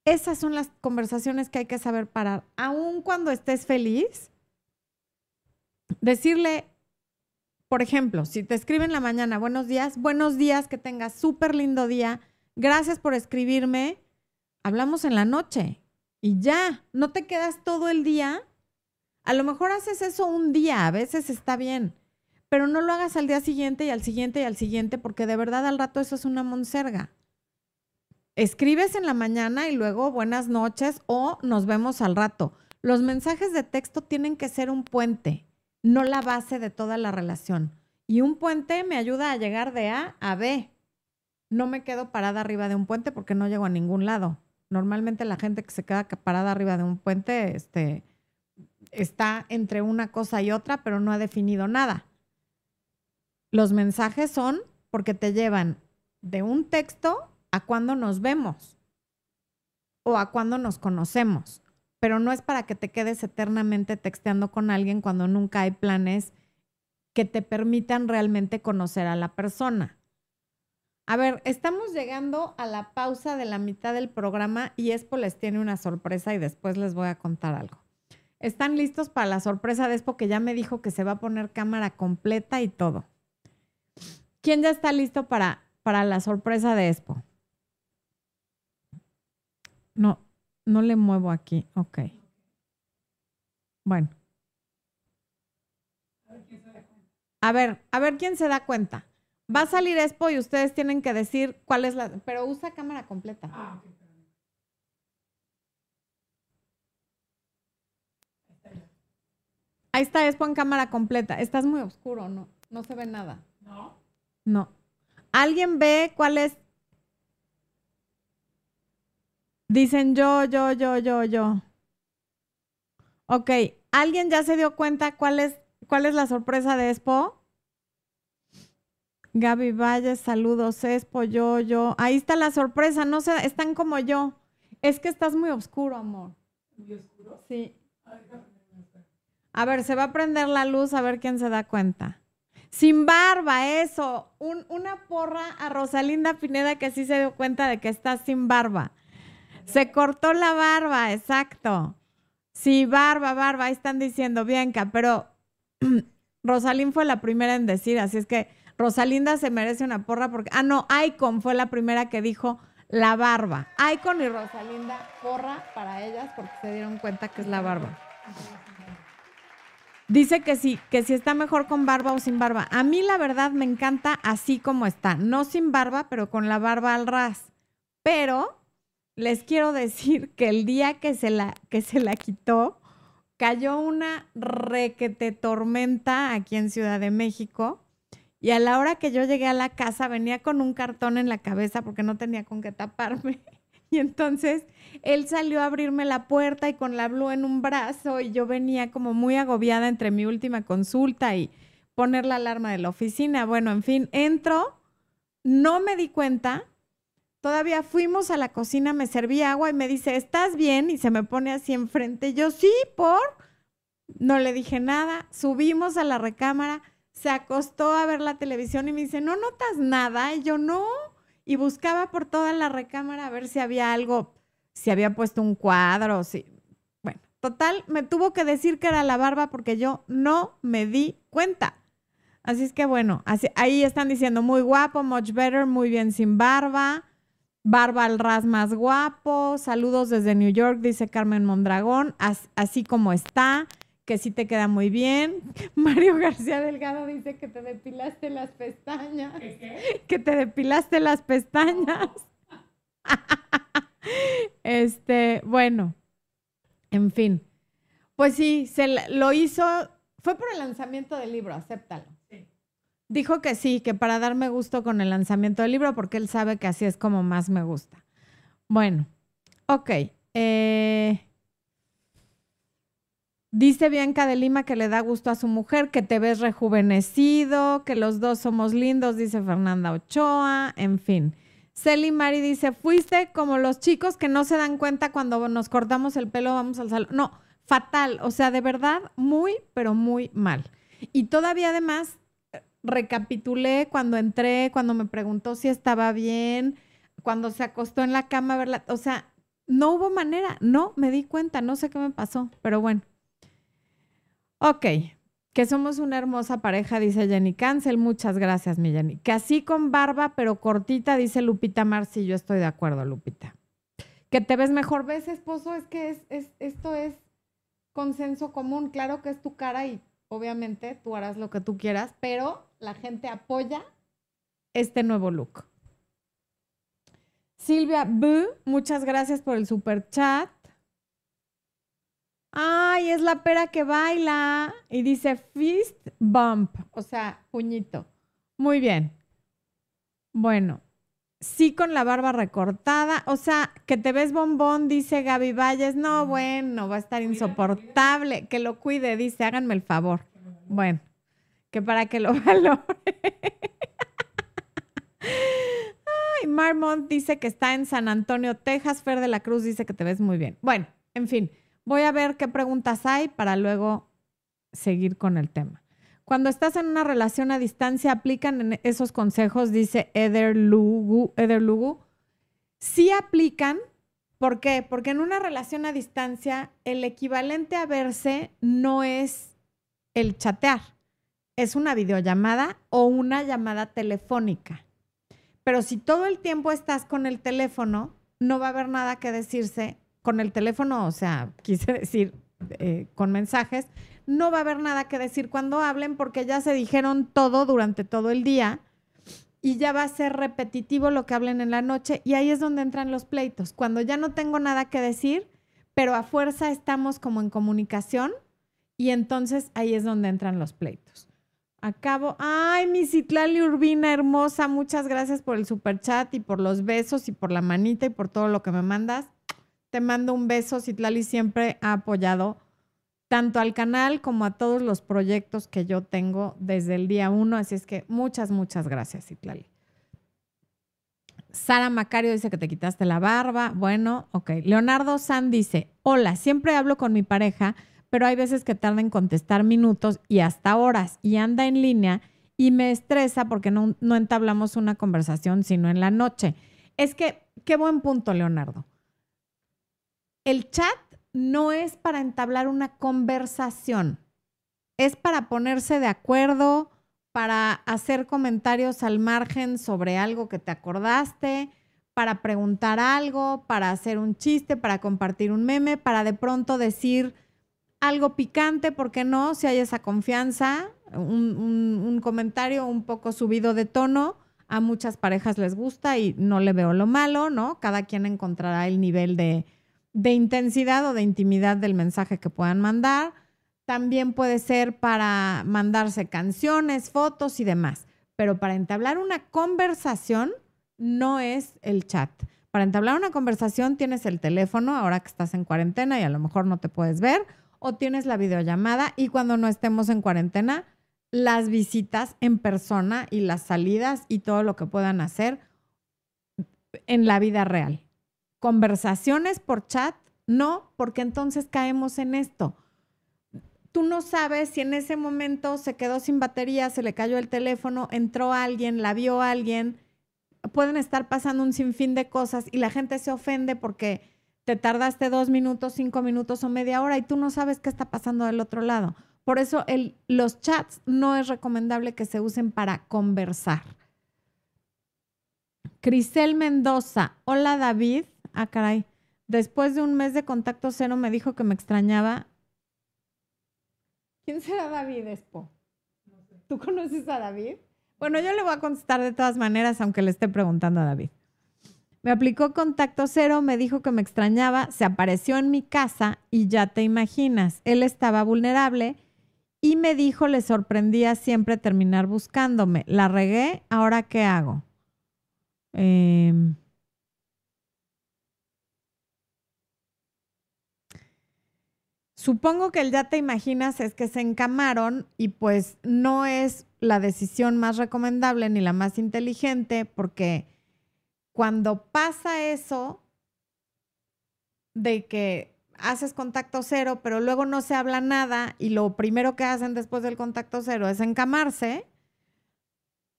esas son las conversaciones que hay que saber parar. Aun cuando estés feliz, decirle, por ejemplo, si te escriben en la mañana, buenos días, buenos días, que tengas súper lindo día, gracias por escribirme, hablamos en la noche y ya, no te quedas todo el día a lo mejor haces eso un día, a veces está bien, pero no lo hagas al día siguiente y al siguiente y al siguiente, porque de verdad al rato eso es una monserga. Escribes en la mañana y luego buenas noches o nos vemos al rato. Los mensajes de texto tienen que ser un puente, no la base de toda la relación. Y un puente me ayuda a llegar de A a B. No me quedo parada arriba de un puente porque no llego a ningún lado. Normalmente la gente que se queda parada arriba de un puente, este, está entre una cosa y otra, pero no ha definido nada. Los mensajes son porque te llevan de un texto a cuando nos vemos o a cuando nos conocemos, pero no es para que te quedes eternamente texteando con alguien cuando nunca hay planes que te permitan realmente conocer a la persona. A ver, estamos llegando a la pausa de la mitad del programa y Expo les tiene una sorpresa y después les voy a contar algo. Están listos para la sorpresa de Expo que ya me dijo que se va a poner cámara completa y todo. ¿Quién ya está listo para, para la sorpresa de Expo? No, no le muevo aquí. Ok. Bueno. A ver, a ver quién se da cuenta. Va a salir Expo y ustedes tienen que decir cuál es la... Pero usa cámara completa. Ah, Ahí está, es en cámara completa. Estás muy oscuro, ¿no? No se ve nada. No. No. ¿Alguien ve cuál es? Dicen yo, yo, yo, yo, yo. Ok. ¿Alguien ya se dio cuenta cuál es, cuál es la sorpresa de Expo? Gaby Valles, saludos, Expo, yo, yo. Ahí está la sorpresa, no se, están como yo. Es que estás muy oscuro, amor. ¿Muy oscuro? Sí. A ver, se va a prender la luz a ver quién se da cuenta. Sin barba, eso. una porra a Rosalinda Pineda que sí se dio cuenta de que está sin barba. Se cortó la barba, exacto. Sí, barba, barba, ahí están diciendo, Bianca, pero <clears throat> Rosalín fue la primera en decir, así es que Rosalinda se merece una porra porque, ah, no, Icon fue la primera que dijo la barba. Icon y Rosalinda, porra para ellas porque se dieron cuenta que es la barba. Dice que sí, que si está mejor con barba o sin barba. A mí la verdad me encanta así como está. No sin barba, pero con la barba al ras. Pero les quiero decir <laughs> que el día que se la, que se la quitó, cayó una requete tormenta aquí en Ciudad de México. Y a la hora que yo llegué a la casa venía con un cartón en la cabeza porque no tenía con qué taparme. <laughs> Y entonces él salió a abrirme la puerta y con la blue en un brazo y yo venía como muy agobiada entre mi última consulta y poner la alarma de la oficina. Bueno, en fin, entro, no me di cuenta. Todavía fuimos a la cocina, me serví agua y me dice, ¿estás bien? Y se me pone así enfrente. Yo, sí, por. No le dije nada. Subimos a la recámara, se acostó a ver la televisión y me dice, ¿no notas nada? Y yo, no y buscaba por toda la recámara a ver si había algo, si había puesto un cuadro, si... Bueno, total, me tuvo que decir que era la barba porque yo no me di cuenta. Así es que bueno, así, ahí están diciendo muy guapo, much better, muy bien sin barba, barba al ras más guapo, saludos desde New York, dice Carmen Mondragón, así como está que sí te queda muy bien. <laughs> Mario García Delgado dice que te depilaste las pestañas. Que te depilaste las pestañas. <laughs> este, bueno, en fin. Pues sí, se lo hizo, fue por el lanzamiento del libro, acéptalo. Dijo que sí, que para darme gusto con el lanzamiento del libro, porque él sabe que así es como más me gusta. Bueno, ok. Eh, Dice Bianca de Lima que le da gusto a su mujer, que te ves rejuvenecido, que los dos somos lindos, dice Fernanda Ochoa, en fin. Celi Mari dice, fuiste como los chicos que no se dan cuenta cuando nos cortamos el pelo, vamos al salón. No, fatal, o sea, de verdad, muy, pero muy mal. Y todavía además recapitulé cuando entré, cuando me preguntó si estaba bien, cuando se acostó en la cama, verla, o sea, no hubo manera, no me di cuenta, no sé qué me pasó, pero bueno. Ok, que somos una hermosa pareja, dice Jenny Cancel. Muchas gracias, mi Jenny. Que así con barba, pero cortita, dice Lupita Marci. Yo estoy de acuerdo, Lupita. Que te ves mejor. ¿Ves, esposo? Es que es, esto es consenso común. Claro que es tu cara y obviamente tú harás lo que tú quieras, pero la gente apoya este nuevo look. Silvia B, muchas gracias por el super chat. Ay, es la pera que baila. Y dice fist bump, o sea, puñito. Muy bien. Bueno, sí con la barba recortada. O sea, que te ves bombón, dice Gaby Valles. No, bueno, va a estar insoportable. Que lo cuide, dice, háganme el favor. Bueno, que para que lo <laughs> valore. Ay, Marmont dice que está en San Antonio, Texas. Fer de la Cruz dice que te ves muy bien. Bueno, en fin. Voy a ver qué preguntas hay para luego seguir con el tema. Cuando estás en una relación a distancia, aplican esos consejos, dice Eder Lugu. Eder Lugu. Sí aplican. ¿Por qué? Porque en una relación a distancia, el equivalente a verse no es el chatear, es una videollamada o una llamada telefónica. Pero si todo el tiempo estás con el teléfono, no va a haber nada que decirse con el teléfono, o sea, <laughs> quise decir eh, con mensajes, no va a haber nada que decir cuando hablen porque ya se dijeron todo durante todo el día y ya va a ser repetitivo lo que hablen en la noche y ahí es donde entran los pleitos. Cuando ya no tengo nada que decir, pero a fuerza estamos como en comunicación y entonces ahí es donde entran los pleitos. Acabo, ay, mi Citlali Urbina hermosa, muchas gracias por el super chat y por los besos y por la manita y por todo lo que me mandas. Te mando un beso. Citlali siempre ha apoyado tanto al canal como a todos los proyectos que yo tengo desde el día uno. Así es que muchas, muchas gracias, Citlali. Sara Macario dice que te quitaste la barba. Bueno, ok. Leonardo San dice, hola, siempre hablo con mi pareja, pero hay veces que tarda en contestar minutos y hasta horas y anda en línea y me estresa porque no, no entablamos una conversación sino en la noche. Es que, qué buen punto, Leonardo el chat no es para entablar una conversación, es para ponerse de acuerdo, para hacer comentarios al margen sobre algo que te acordaste, para preguntar algo, para hacer un chiste, para compartir un meme, para de pronto decir algo picante, ¿por qué no? Si hay esa confianza, un, comentario un poco subido de tono, a muchas parejas les gusta y no le veo lo malo, ¿no? Cada quien encontrará el nivel de, de intensidad o de intimidad del mensaje que puedan mandar. También puede ser para mandarse canciones, fotos y demás. Pero para entablar una conversación no es el chat. Para entablar una conversación tienes el teléfono, ahora que estás en cuarentena y a lo mejor no te puedes ver, o tienes la videollamada y cuando no estemos en cuarentena, las visitas en persona y las salidas y todo lo que puedan hacer en la vida real. Conversaciones por chat, no, porque entonces caemos en esto. Tú no sabes si en ese momento se quedó sin batería, se le cayó el teléfono, entró alguien, la vio alguien, pueden estar pasando un sinfín de cosas y la gente se ofende porque te tardaste dos minutos, cinco minutos o media hora y tú no sabes qué está pasando del otro lado. Por eso los chats no es recomendable que se usen para conversar. Crisel Mendoza, hola David. Ah, caray. Después de un mes de contacto cero me dijo que me extrañaba. ¿Quién será David Espo? ¿Tú conoces a David? Bueno, yo le voy a contestar de todas maneras, aunque le esté preguntando a David. Me aplicó contacto cero, me dijo que me extrañaba, se apareció en mi casa y ya te imaginas, él estaba vulnerable y me dijo le sorprendía siempre terminar buscándome. La regué, ahora qué hago. Em, supongo que el ya te imaginas es que se encamaron y pues no es la decisión más recomendable ni la más inteligente porque cuando pasa eso de que haces contacto cero, pero luego no se habla nada y lo primero que hacen después del contacto cero es encamarse,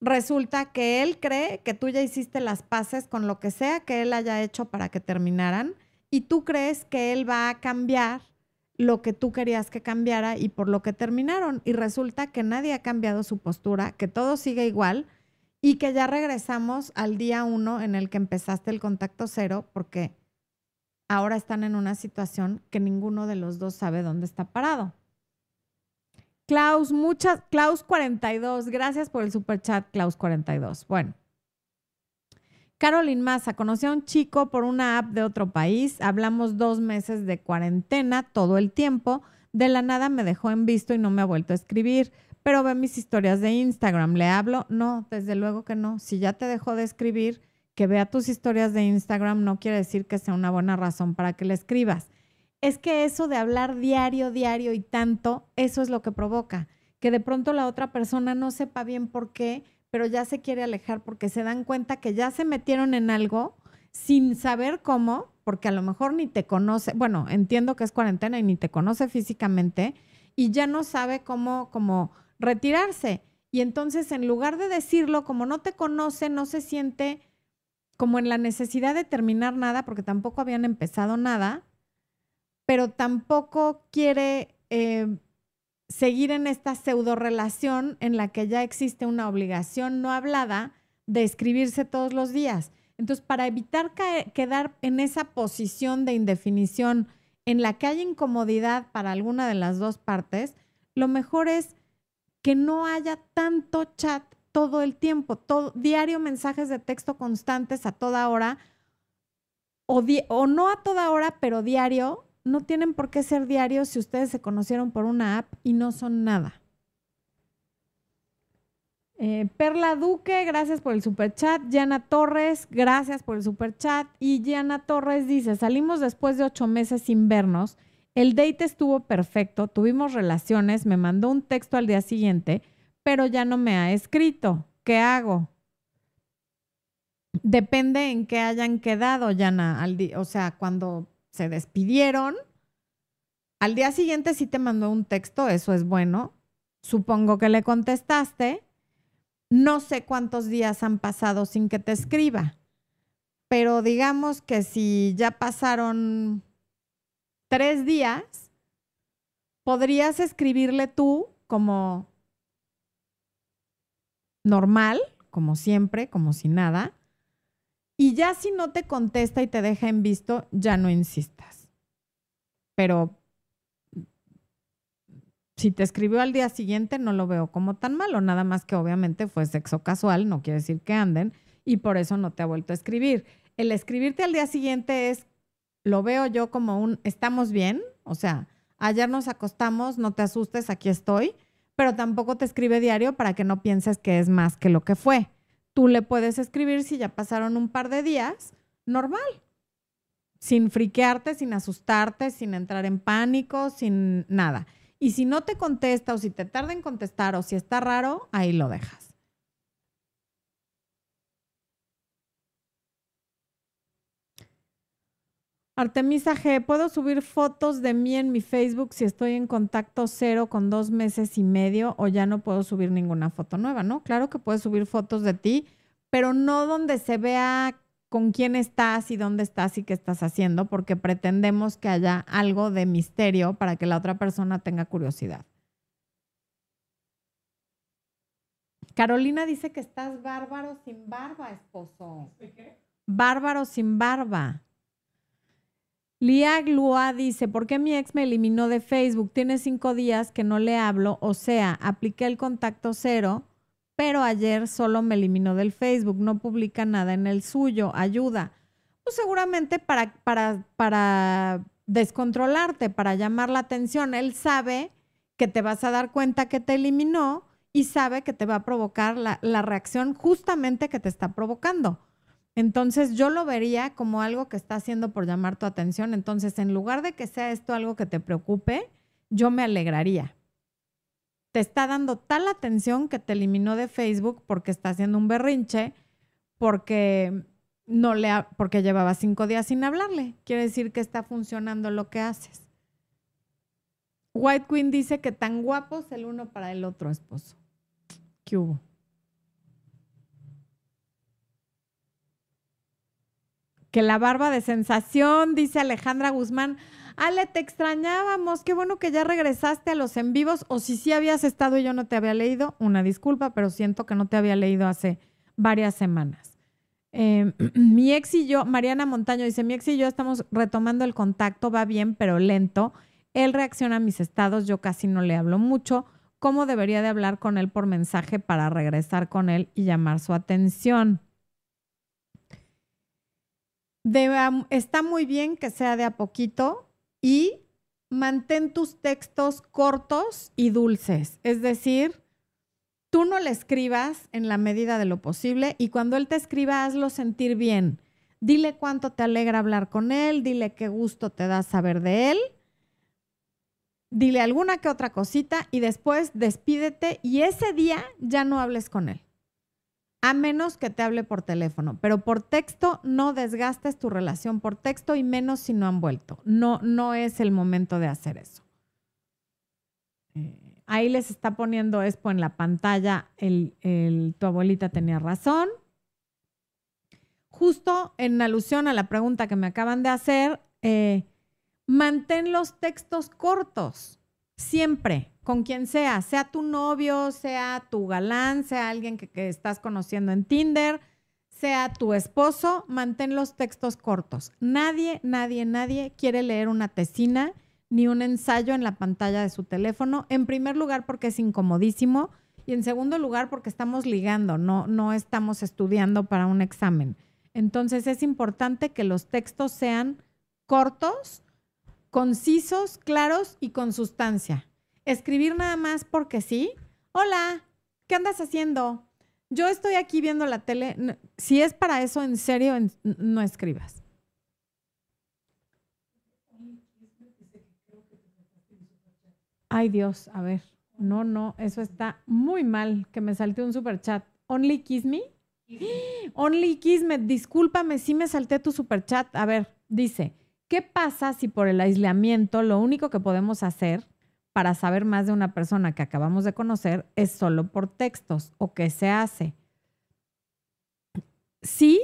resulta que él cree que tú ya hiciste las paces con lo que sea que él haya hecho para que terminaran y tú crees que él va a cambiar lo que tú querías que cambiara y por lo que terminaron. Y resulta que nadie ha cambiado su postura, que todo sigue igual y que ya regresamos al día uno en el que empezaste el contacto cero porque ahora están en una situación que ninguno de los dos sabe dónde está parado. Klaus, muchas, Klaus 42, gracias por el super chat, Klaus 42. Bueno, Carolyn Massa, conocí a un chico por una app de otro país, hablamos dos meses de cuarentena todo el tiempo, de la nada me dejó en visto y no me ha vuelto a escribir, pero ve mis historias de Instagram, ¿le hablo? No, desde luego que no, si ya te dejó de escribir, que vea tus historias de Instagram no quiere decir que sea una buena razón para que le escribas. Es que eso de hablar diario, diario y tanto, eso es lo que provoca, que de pronto la otra persona no sepa bien por qué pero ya se quiere alejar porque se dan cuenta que ya se metieron en algo sin saber cómo, porque a lo mejor ni te conoce, bueno, entiendo que es cuarentena y ni te conoce físicamente y ya no sabe cómo, cómo retirarse. Y entonces en lugar de decirlo, como no te conoce, no se siente como en la necesidad de terminar nada, porque tampoco habían empezado nada, pero tampoco quiere eh, seguir en esta pseudo relación en la que ya existe una obligación no hablada de escribirse todos los días. Entonces, para evitar quedar en esa posición de indefinición en la que hay incomodidad para alguna de las dos partes, lo mejor es que no haya tanto chat todo el tiempo, todo, diario mensajes de texto constantes a toda hora, o, o no a toda hora, pero diario, no tienen por qué ser diarios si ustedes se conocieron por una app y no son nada. Eh, Perla Duque, gracias por el super chat. Yana Torres, gracias por el super chat. Y Yana Torres dice: Salimos después de ocho meses sin vernos. El date estuvo perfecto, tuvimos relaciones, me mandó un texto al día siguiente, pero ya no me ha escrito. ¿Qué hago? Depende en qué hayan quedado, Yana. o sea, cuando se despidieron. Al día siguiente sí te mandó un texto, eso es bueno. Supongo que le contestaste. No sé cuántos días han pasado sin que te escriba, pero digamos que si ya pasaron tres días, podrías escribirle tú como normal, como siempre, como si nada, y ya si no te contesta y te deja en visto, ya no insistas. Pero Si te escribió al día siguiente, no lo veo como tan malo, nada más que obviamente fue sexo casual, no quiere decir que anden, y por eso no te ha vuelto a escribir. El escribirte al día siguiente es, lo veo yo como un, estamos bien, o sea, ayer nos acostamos, no te asustes, aquí estoy, pero tampoco te escribe diario para que no pienses que es más que lo que fue. Tú le puedes escribir si ya pasaron un par de días, normal, sin friquearte, sin asustarte, sin entrar en pánico, sin nada. Y si no te contesta o si te tarda en contestar o si está raro, ahí lo dejas. Artemisa G, ¿puedo subir fotos de mí en mi Facebook si estoy en contacto cero con dos meses y medio o ya no puedo subir ninguna foto nueva? No, claro que puedes subir fotos de ti, pero no donde se vea con quién estás y dónde estás y qué estás haciendo, porque pretendemos que haya algo de misterio para que la otra persona tenga curiosidad. Carolina dice que estás bárbaro sin barba, esposo. ¿Qué? Bárbaro sin barba. Lia Glua dice, ¿por qué mi ex me eliminó de Facebook? Tiene cinco días que no le hablo, o sea, apliqué el contacto cero pero ayer solo me eliminó del Facebook, no publica nada en el suyo, ayuda. Pues seguramente para, para, para descontrolarte, para llamar la atención. Él sabe que te vas a dar cuenta que te eliminó y sabe que te va a provocar la, la reacción justamente que te está provocando. Entonces yo lo vería como algo que está haciendo por llamar tu atención. Entonces, en lugar de que sea esto algo que te preocupe, yo me alegraría te está dando tal atención que te eliminó de Facebook porque está haciendo un berrinche, porque no le porque llevaba cinco días sin hablarle. Quiere decir que está funcionando lo que haces. White Queen dice que tan guapos el uno para el otro esposo. ¿Qué hubo? Que la barba de sensación, dice Alejandra Guzmán. Ale, te extrañábamos, qué bueno que ya regresaste a los en vivos, o si sí habías estado y yo no te había leído, una disculpa, pero siento que no te había leído hace varias semanas. Em, <clears throat> mi ex y yo, Mariana Montaño dice, mi ex y yo estamos retomando el contacto, va bien, pero lento. Él reacciona a mis estados, yo casi no le hablo mucho. ¿Cómo debería de hablar con él por mensaje para regresar con él y llamar su atención? Está muy bien que sea de a poquito, y mantén tus textos cortos y dulces. Es decir, tú no le escribas en la medida de lo posible y cuando él te escriba, hazlo sentir bien. Dile cuánto te alegra hablar con él, dile qué gusto te da saber de él, dile alguna que otra cosita y después despídete y ese día ya no hables con él a menos que te hable por teléfono, pero por texto no desgastes tu relación por texto y menos si no han vuelto. No, no es el momento de hacer eso. Eh, ahí les está poniendo Expo en la pantalla, el, tu abuelita tenía razón. Justo en alusión a la pregunta que me acaban de hacer, eh, mantén los textos cortos, siempre con quien sea, sea tu novio, sea tu galán, sea alguien que, estás conociendo en Tinder, sea tu esposo, mantén los textos cortos. Nadie, nadie, nadie quiere leer una tesina ni un ensayo en la pantalla de su teléfono. En primer lugar, porque es incomodísimo. Y en segundo lugar, porque estamos ligando, no, no estamos estudiando para un examen. Entonces es importante que los textos sean cortos, concisos, claros y con sustancia escribir nada más porque sí. Hola, ¿qué andas haciendo? Yo estoy aquí viendo la tele. Si es para eso, en serio, no escribas. Ay Dios, a ver. No, no, eso está muy mal que me salte un super chat. Only Kiss Me. Only Kiss Me, discúlpame si me salté tu super chat. A ver, dice, ¿qué pasa si por el aislamiento lo único que podemos hacer para saber más de una persona que acabamos de conocer es solo por textos o qué se hace. Sí,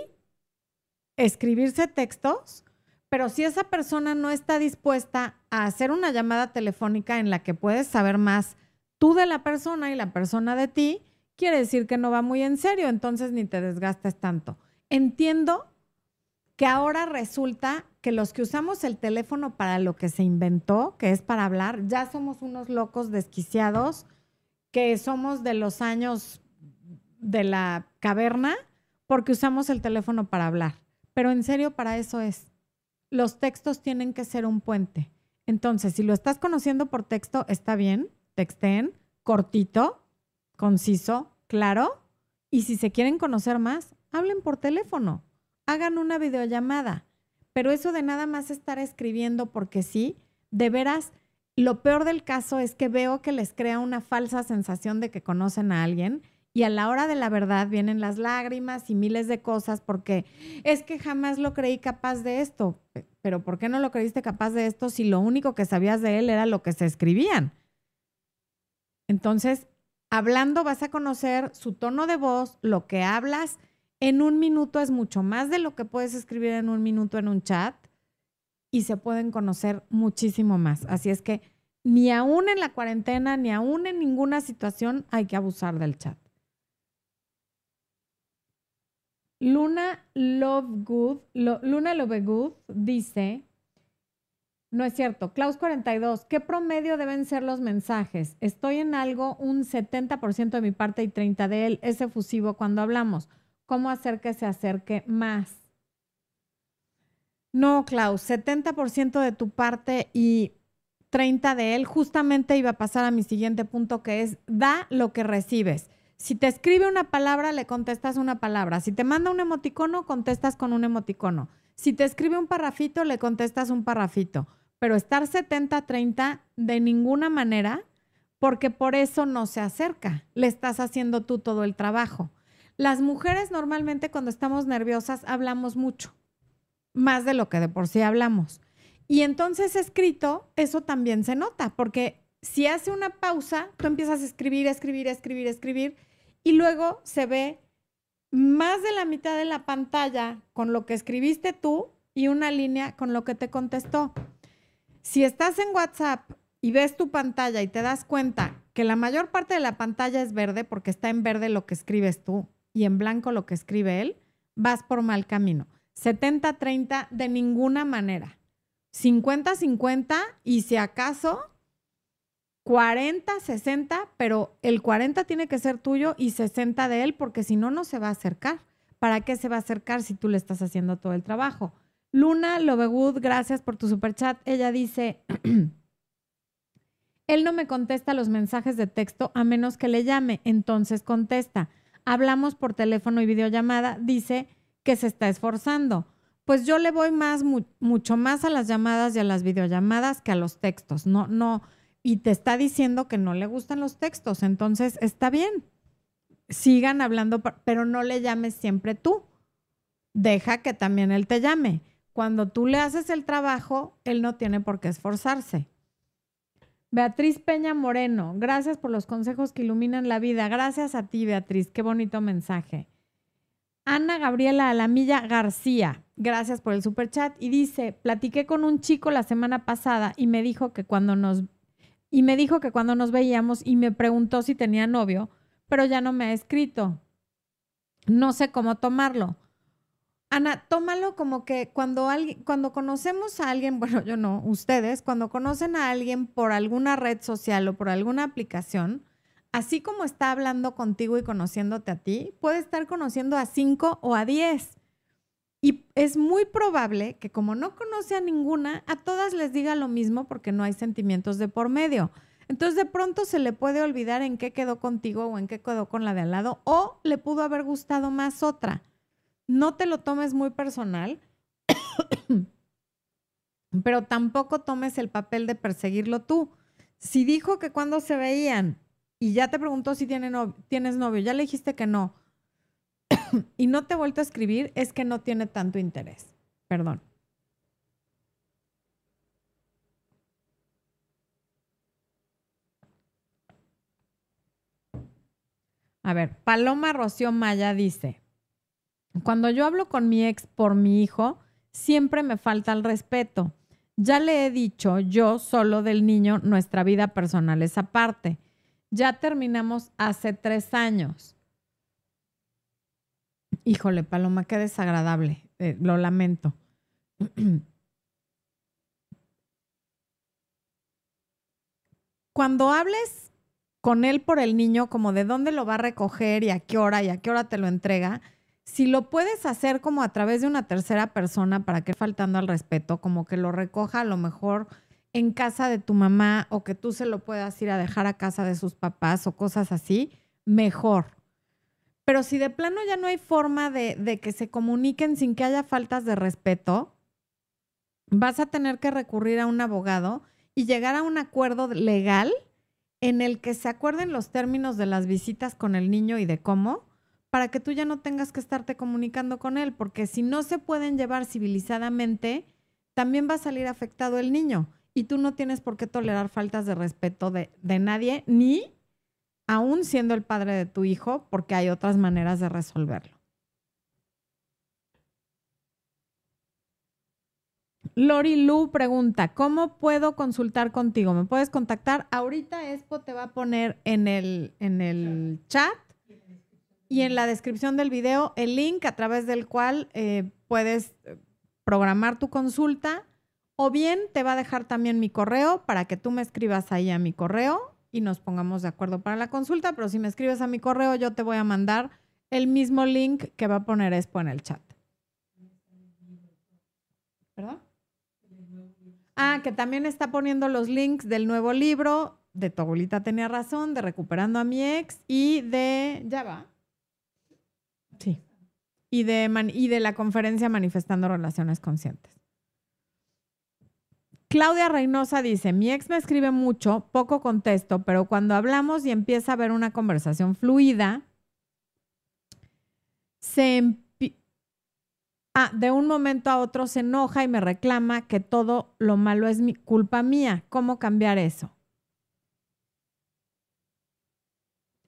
escribirse textos, pero si esa persona no está dispuesta a hacer una llamada telefónica en la que puedes saber más tú de la persona y la persona de ti, quiere decir que no va muy en serio, entonces ni te desgastes tanto. Entiendo que ahora resulta que los que usamos el teléfono para lo que se inventó, que es para hablar, ya somos unos locos desquiciados, que somos de los años de la caverna, porque usamos el teléfono para hablar. Pero en serio, para eso es. Los textos tienen que ser un puente. Entonces, si lo estás conociendo por texto, está bien, texten, cortito, conciso, claro. Y si se quieren conocer más, hablen por teléfono hagan una videollamada. Pero eso de nada más estar escribiendo porque sí, de veras, lo peor del caso es que veo que les crea una falsa sensación de que conocen a alguien y a la hora de la verdad vienen las lágrimas y miles de cosas porque es que jamás lo creí capaz de esto. Pero ¿por qué no lo creíste capaz de esto si lo único que sabías de él era lo que se escribían? Entonces, hablando vas a conocer su tono de voz, lo que hablas en un minuto es mucho más de lo que puedes escribir en un minuto en un chat y se pueden conocer muchísimo más. Así es que ni aún en la cuarentena, ni aún en ninguna situación hay que abusar del chat. Luna Lovegood, Luna Lovegood dice, no es cierto, Klaus 42, ¿qué promedio deben ser los mensajes? Estoy en algo un 70% de mi parte y 30% de él, es efusivo cuando hablamos cómo hacer que se acerque más. No, Klaus, 70% de tu parte y 30 de él, justamente iba a pasar a mi siguiente punto que es, da lo que recibes. Si te escribe una palabra, le contestas una palabra. Si te manda un emoticono, contestas con un emoticono. Si te escribe un parrafito, le contestas un parrafito. Pero estar 70-30 de ninguna manera, porque por eso no se acerca. Le estás haciendo tú todo el trabajo. Las mujeres normalmente cuando estamos nerviosas hablamos mucho, más de lo que de por sí hablamos. Y entonces escrito, eso también se nota, porque si hace una pausa, tú empiezas a escribir, escribir, escribir, escribir, y luego se ve más de la mitad de la pantalla con lo que escribiste tú y una línea con lo que te contestó. Si estás en WhatsApp y ves tu pantalla y te das cuenta que la mayor parte de la pantalla es verde porque está en verde lo que escribes tú y en blanco lo que escribe él, vas por mal camino. 70-30 de ninguna manera. 50-50 y si acaso 40-60, pero el 40 tiene que ser tuyo y 60 de él porque si no, no se va a acercar. ¿Para qué se va a acercar si tú le estás haciendo todo el trabajo? Luna Lovegood, gracias por tu super chat. Ella dice, <clears throat> él no me contesta los mensajes de texto a menos que le llame, entonces contesta hablamos por teléfono y videollamada, dice que se está esforzando. Pues yo le voy más, mucho más a las llamadas y a las videollamadas que a los textos. No, no, y te está diciendo que no le gustan los textos, entonces está bien. Sigan hablando, pero no le llames siempre tú. Deja que también él te llame. Cuando tú le haces el trabajo, él no tiene por qué esforzarse. Beatriz Peña Moreno, gracias por los consejos que iluminan la vida. Gracias a ti, Beatriz. Qué bonito mensaje. Ana Gabriela Alamilla García, gracias por el super chat. Y dice: Platiqué con un chico la semana pasada y me dijo que cuando nos y me dijo que cuando nos veíamos y me preguntó si tenía novio, pero ya no me ha escrito. No sé cómo tomarlo. Ana, tómalo como que cuando alguien, cuando conocemos a alguien, <laughs> bueno, yo no, ustedes, cuando conocen a alguien por alguna red social o por alguna aplicación, así como está hablando contigo y conociéndote a ti, puede estar conociendo a cinco o a diez. Y es muy probable que como no conoce a ninguna, a todas les diga lo mismo porque no hay sentimientos de por medio. Entonces de pronto se le puede olvidar en qué quedó contigo o en qué quedó con la de al lado o le pudo haber gustado más otra no te lo tomes muy personal, <coughs> pero tampoco tomes el papel de perseguirlo tú. Si dijo que cuando se veían y ya te preguntó si tiene tienes novio, ya le dijiste que no, <coughs> y no te vuelto a escribir, es que no tiene tanto interés. Perdón. A ver, Paloma Rocío Maya dice, cuando yo hablo con mi ex por mi hijo, siempre me falta el respeto. Ya le he dicho yo solo del niño, nuestra vida personal es aparte. Ya terminamos hace tres años. Híjole, Paloma, qué desagradable. eh, lo lamento. <clears throat> Cuando hables con él por el niño, como de dónde lo va a recoger y a qué hora y a qué hora te lo entrega, si lo puedes hacer como a través de una tercera persona para que faltando al respeto, como que lo recoja a lo mejor en casa de tu mamá o que tú se lo puedas ir a dejar a casa de sus papás o cosas así, mejor. Pero si de plano ya no hay forma de, de que se comuniquen sin que haya faltas de respeto, vas a tener que recurrir a un abogado y llegar a un acuerdo legal en el que se acuerden los términos de las visitas con el niño y de cómo, para que tú ya no tengas que estarte comunicando con él, porque si no se pueden llevar civilizadamente, también va a salir afectado el niño y tú no tienes por qué tolerar faltas de respeto de, de nadie, ni aún siendo el padre de tu hijo, porque hay otras maneras de resolverlo. Lori Lu pregunta, ¿cómo puedo consultar contigo? ¿Me puedes contactar? Ahorita Expo te va a poner en el, en el chat y en la descripción del video el link a través del cual eh, puedes eh, programar tu consulta o bien te va a dejar también mi correo para que tú me escribas ahí a mi correo y nos pongamos de acuerdo para la consulta, pero si me escribes a mi correo yo te voy a mandar el mismo link que va a poner Expo en el chat. ¿Perdón? Ah, que también está poniendo los links del nuevo libro, de Tu abuelita tenía razón, de Recuperando a mi ex y de... ¿Ya va? Sí. Y de, y de la conferencia Manifestando Relaciones Conscientes. Claudia Reynosa dice, mi ex me escribe mucho, poco contesto, pero cuando hablamos y empieza a haber una conversación fluida, se, Ah, de un momento a otro se enoja y me reclama que todo lo malo es mi culpa mía. ¿Cómo cambiar eso?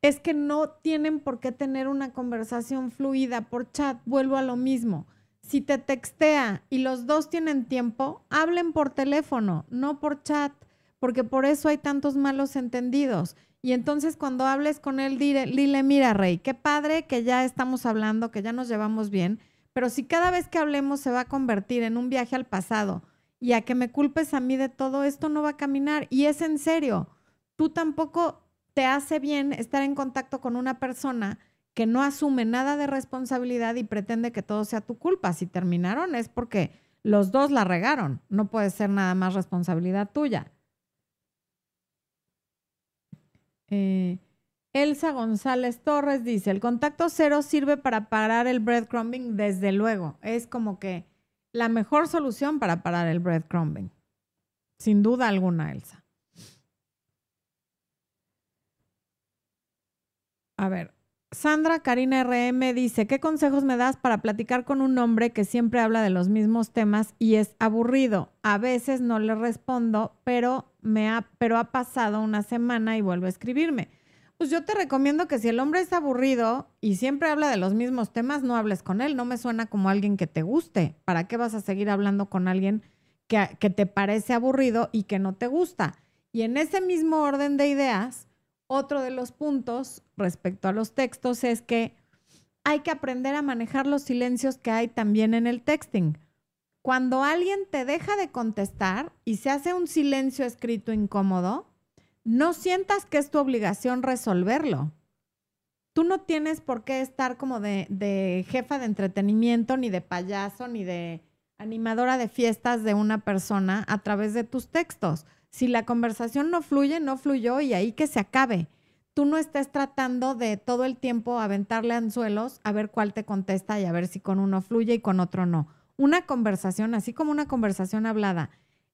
Es que no tienen por qué tener una conversación fluida por chat. Vuelvo a lo mismo. Si te textea y los dos tienen tiempo, hablen por teléfono, no por chat, porque por eso hay tantos malos entendidos. Y entonces cuando hables con él, dile, dile mira, Rey, qué padre que ya estamos hablando, que ya nos llevamos bien pero si cada vez que hablemos se va a convertir en un viaje al pasado y a que me culpes a mí de todo esto, no va a caminar. Y es en serio, tú tampoco te hace bien estar en contacto con una persona que no asume nada de responsabilidad y pretende que todo sea tu culpa. Si terminaron es porque los dos la regaron, no puede ser nada más responsabilidad tuya. Eh, Elsa González Torres dice, el contacto cero sirve para parar el breadcrumbing, desde luego. Es como que la mejor solución para parar el breadcrumbing. Sin duda alguna, Elsa. A ver, Sandra Karina RM dice, ¿qué consejos me das para platicar con un hombre que siempre habla de los mismos temas y es aburrido? A veces no le respondo, pero, me ha, pero ha pasado una semana y vuelve a escribirme. Pues yo te recomiendo que si el hombre es aburrido y siempre habla de los mismos temas, no hables con él. No me suena como alguien que te guste. ¿Para qué vas a seguir hablando con alguien que, que te parece aburrido y que no te gusta? Y en ese mismo orden de ideas, otro de los puntos respecto a los textos es que hay que aprender a manejar los silencios que hay también en el texting. Cuando alguien te deja de contestar y se hace un silencio escrito incómodo, no sientas que es tu obligación resolverlo. Tú no tienes por qué estar como de, jefa de entretenimiento, ni de payaso, ni de animadora de fiestas de una persona a través de tus textos. Si la conversación no fluye, no fluyó y ahí que se acabe. Tú no estés tratando de todo el tiempo aventarle anzuelos a ver cuál te contesta y a ver si con uno fluye y con otro no. Una conversación, así como una conversación hablada,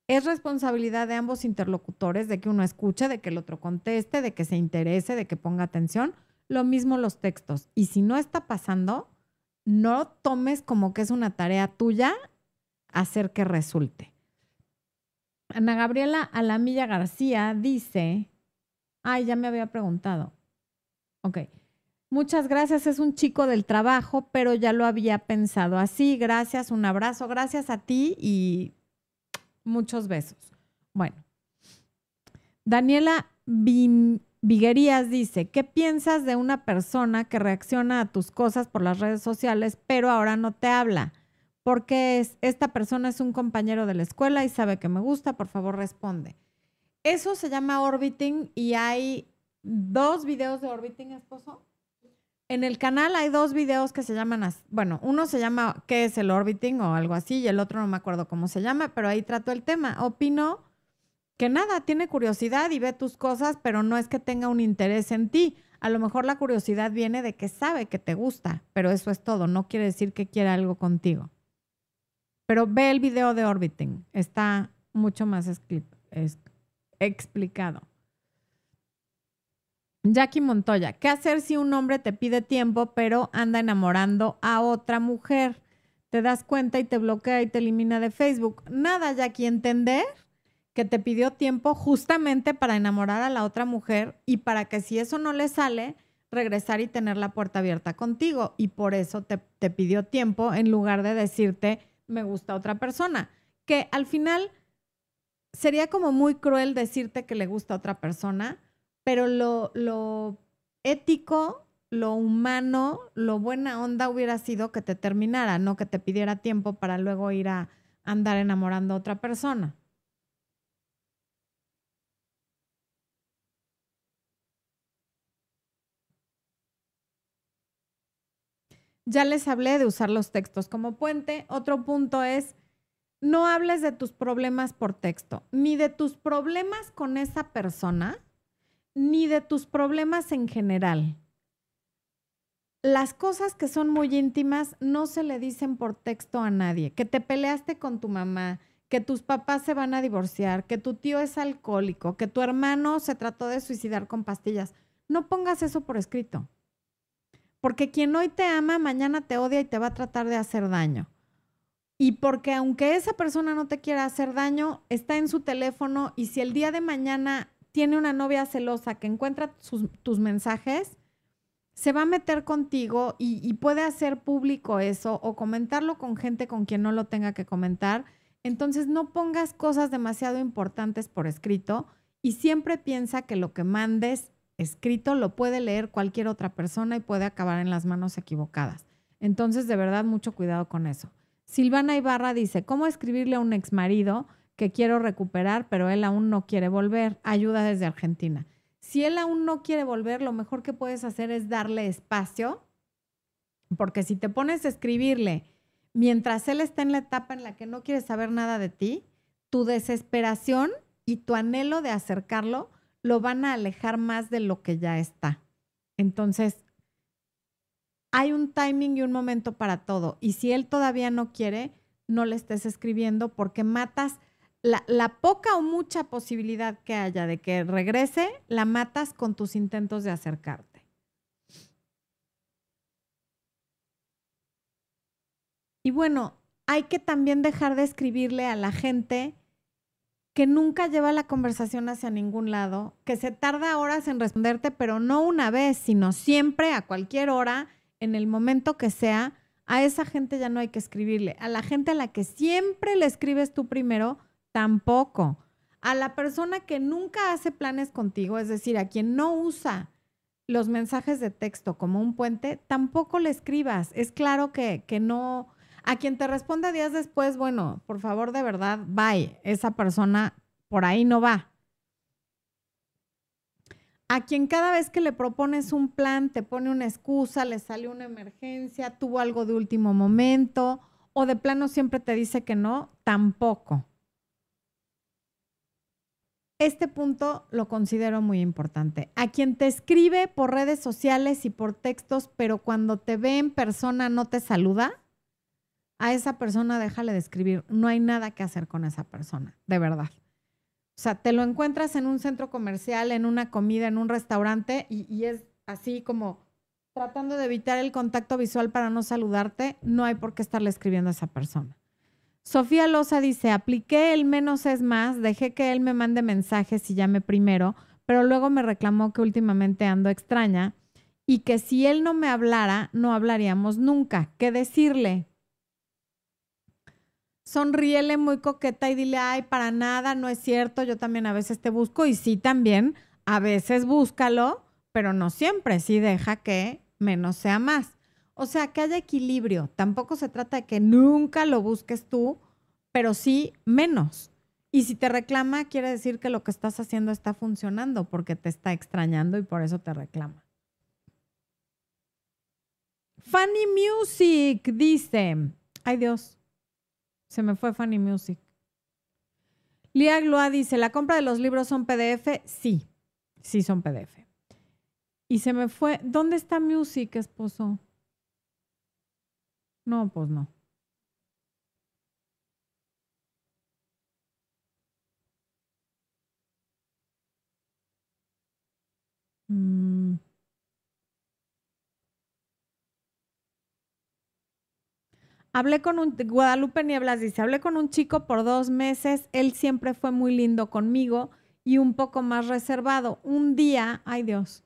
es responsabilidad de ambos interlocutores de que uno escuche, de que el otro conteste, de que se interese, de que ponga atención. Lo mismo los textos. Y si no está pasando, no tomes como que es una tarea tuya hacer que resulte. Ana Gabriela Alamilla García dice, ay, ya me había preguntado. Ok. Muchas gracias, es un chico del trabajo, pero ya lo había pensado así. Gracias, un abrazo, gracias a ti y Muchos besos. Bueno. Daniela Viguerías dice, ¿qué piensas de una persona que reacciona a tus cosas por las redes sociales, pero ahora no te habla? Porque es, esta persona es un compañero de la escuela y sabe que me gusta, por favor responde. Eso se llama orbiting y hay dos videos de orbiting, esposo. En el canal hay dos videos que se llaman, bueno, uno se llama ¿Qué es el orbiting? o algo así, y el otro no me acuerdo cómo se llama, pero ahí trato el tema. Opino que nada, tiene curiosidad y ve tus cosas, pero no es que tenga un interés en ti. A lo mejor la curiosidad viene de que sabe que te gusta, pero eso es todo, no quiere decir que quiera algo contigo. Pero ve el video de Orbiting, está mucho más explicado. Jackie Montoya, ¿qué hacer si un hombre te pide tiempo pero anda enamorando a otra mujer? Te das cuenta y te bloquea y te elimina de Facebook. Nada, Jackie, entender que te pidió tiempo justamente para enamorar a la otra mujer y para que si eso no le sale, regresar y tener la puerta abierta contigo. Y por eso te, te pidió tiempo en lugar de decirte, me gusta otra persona. Que al final sería como muy cruel decirte que le gusta a otra persona pero lo, ético, lo humano, lo buena onda hubiera sido que te terminara, no que te pidiera tiempo para luego ir a andar enamorando a otra persona. Ya les hablé de usar los textos como puente. Otro punto es, no hables de tus problemas por texto, ni de tus problemas con esa persona, ni de tus problemas en general. Las cosas que son muy íntimas no se le dicen por texto a nadie. Que te peleaste con tu mamá, que tus papás se van a divorciar, que tu tío es alcohólico, que tu hermano se trató de suicidar con pastillas. No pongas eso por escrito. Porque quien hoy te ama, mañana te odia y te va a tratar de hacer daño. Y porque aunque esa persona no te quiera hacer daño, está en su teléfono y si el día de mañana tiene una novia celosa que encuentra tus mensajes, se va a meter contigo y, puede hacer público eso o comentarlo con gente con quien no lo tenga que comentar. Entonces no pongas cosas demasiado importantes por escrito y siempre piensa que lo que mandes escrito lo puede leer cualquier otra persona y puede acabar en las manos equivocadas. Entonces, de verdad, mucho cuidado con eso. Silvana Ibarra dice, ¿cómo escribirle a un ex marido? que quiero recuperar, pero él aún no quiere volver. Ayuda desde Argentina. Si él aún no quiere volver, lo mejor que puedes hacer es darle espacio, porque si te pones a escribirle mientras él está en la etapa en la que no quiere saber nada de ti, tu desesperación y tu anhelo de acercarlo lo van a alejar más de lo que ya está. Entonces, hay un timing y un momento para todo. Y si él todavía no quiere, no le estés escribiendo porque matas la, poca o mucha posibilidad que haya de que regrese, la matas con tus intentos de acercarte. Y bueno, hay que también dejar de escribirle a la gente que nunca lleva la conversación hacia ningún lado, que se tarda horas en responderte, pero no una vez, sino siempre, a cualquier hora, en el momento que sea, a esa gente ya no hay que escribirle. A la gente a la que siempre le escribes tú primero, Tampoco. A la persona que nunca hace planes contigo, es decir, a quien no usa los mensajes de texto como un puente, tampoco le escribas. Es claro que, que no. A quien te responda días después, bueno, por favor, de verdad, bye. Esa persona por ahí no va. A quien cada vez que le propones un plan te pone una excusa, le sale una emergencia, tuvo algo de último momento o de plano siempre te dice que no, tampoco. Este punto lo considero muy importante. A quien te escribe por redes sociales y por textos, pero cuando te ve en persona no te saluda, a esa persona déjale de escribir. No hay nada que hacer con esa persona, de verdad. O sea, te lo encuentras en un centro comercial, en una comida, en un restaurante y, es así como tratando de evitar el contacto visual para no saludarte, no hay por qué estarle escribiendo a esa persona. Sofía Loza dice, apliqué el menos es más, dejé que él me mande mensajes y llame primero, pero luego me reclamó que últimamente ando extraña y que si él no me hablara, no hablaríamos nunca. ¿Qué decirle? Sonríele muy coqueta y dile, ay, para nada, no es cierto, yo también a veces te busco y sí también, a veces búscalo, pero no siempre, sí deja que menos sea más. O sea, que haya equilibrio. Tampoco se trata de que nunca lo busques tú, pero sí menos. Y si te reclama, quiere decir que lo que estás haciendo está funcionando porque te está extrañando y por eso te reclama. Funny Music dice, ay Dios, se me fue Funny Music. Lía Gloa dice, ¿la compra de los libros son PDF? Sí, sí son PDF. Y se me fue, ¿dónde está Music, esposo? No, pues no. Mm. Hablé con un, Guadalupe Nieblas dice, hablé con un chico por dos meses, él siempre fue muy lindo conmigo y un poco más reservado. Un día, ay Dios,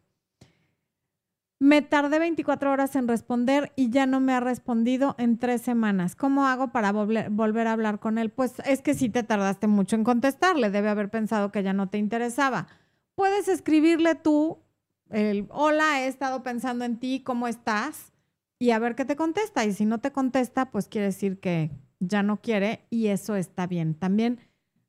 me tardé 24 horas en responder y ya no me ha respondido en tres semanas. ¿Cómo hago para volver, a hablar con él? Pues es que sí te tardaste mucho en contestarle. Debe haber pensado que ya no te interesaba. Puedes escribirle tú, el, hola, he estado pensando en ti, ¿cómo estás? Y a ver qué te contesta. Y si no te contesta, pues quiere decir que ya no quiere y eso está bien. También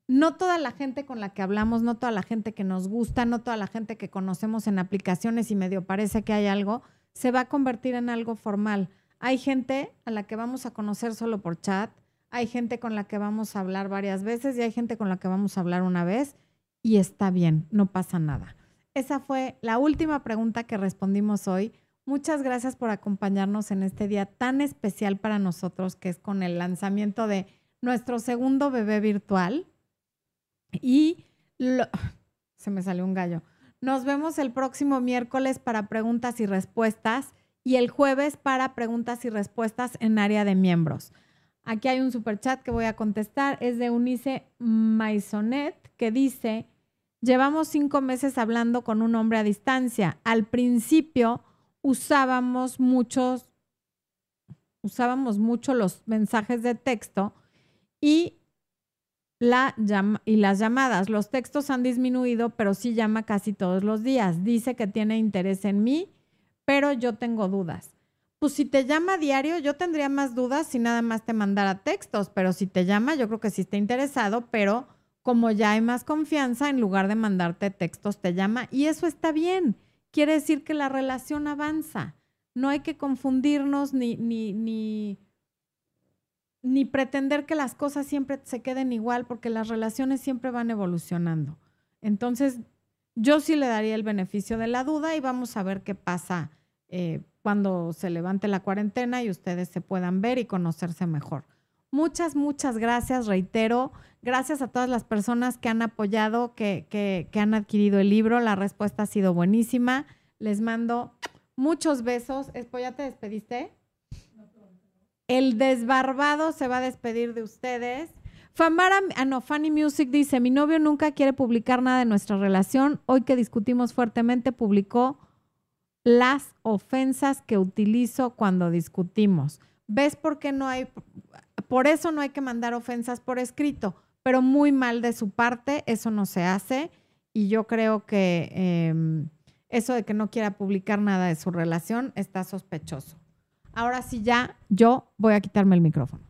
no toda la gente con la que hablamos, no toda la gente que nos gusta, no toda la gente que conocemos en aplicaciones y medio parece que hay algo, se va a convertir en algo formal. Hay gente a la que vamos a conocer solo por chat, hay gente con la que vamos a hablar varias veces y hay gente con la que vamos a hablar una vez y está bien, no pasa nada. Esa fue la última pregunta que respondimos hoy. Muchas gracias por acompañarnos en este día tan especial para nosotros, que es con el lanzamiento de nuestro segundo bebé virtual. Y <sighs> se me salió un gallo. Nos vemos el próximo miércoles para preguntas y respuestas y el jueves para preguntas y respuestas en área de miembros. Aquí hay un super chat que voy a contestar. Es de Unice Maisonet que dice, llevamos cinco meses hablando con un hombre a distancia. Al principio usábamos muchos, usábamos mucho los mensajes de texto y la y las llamadas. Los textos han disminuido, pero sí llama casi todos los días. Dice que tiene interés en mí, pero yo tengo dudas. Pues si te llama diario, yo tendría más dudas si nada más te mandara textos, pero si te llama, yo creo que sí está interesado, pero como ya hay más confianza, en lugar de mandarte textos, te llama y eso está bien. Quiere decir que la relación avanza. No hay que confundirnos ni, ni, ni pretender que las cosas siempre se queden igual, porque las relaciones siempre van evolucionando. Entonces, yo sí le daría el beneficio de la duda y vamos a ver qué pasa eh, cuando se levante la cuarentena y ustedes se puedan ver y conocerse mejor. Muchas, muchas gracias, reitero. Gracias a todas las personas que han apoyado, que, que, han adquirido el libro. La respuesta ha sido buenísima. Les mando muchos besos. ¿Ya te despediste? El desbarbado se va a despedir de ustedes. Famara, ah, no, Funny Music dice, mi novio nunca quiere publicar nada de nuestra relación. Hoy que discutimos fuertemente, publicó las ofensas que utilizo cuando discutimos. ¿Ves por qué no hay, por eso no hay que mandar ofensas por escrito? Pero muy mal de su parte, eso no se hace. Y yo creo que em, eso de que no quiera publicar nada de su relación está sospechoso. Ahora sí ya, yo voy a quitarme el micrófono.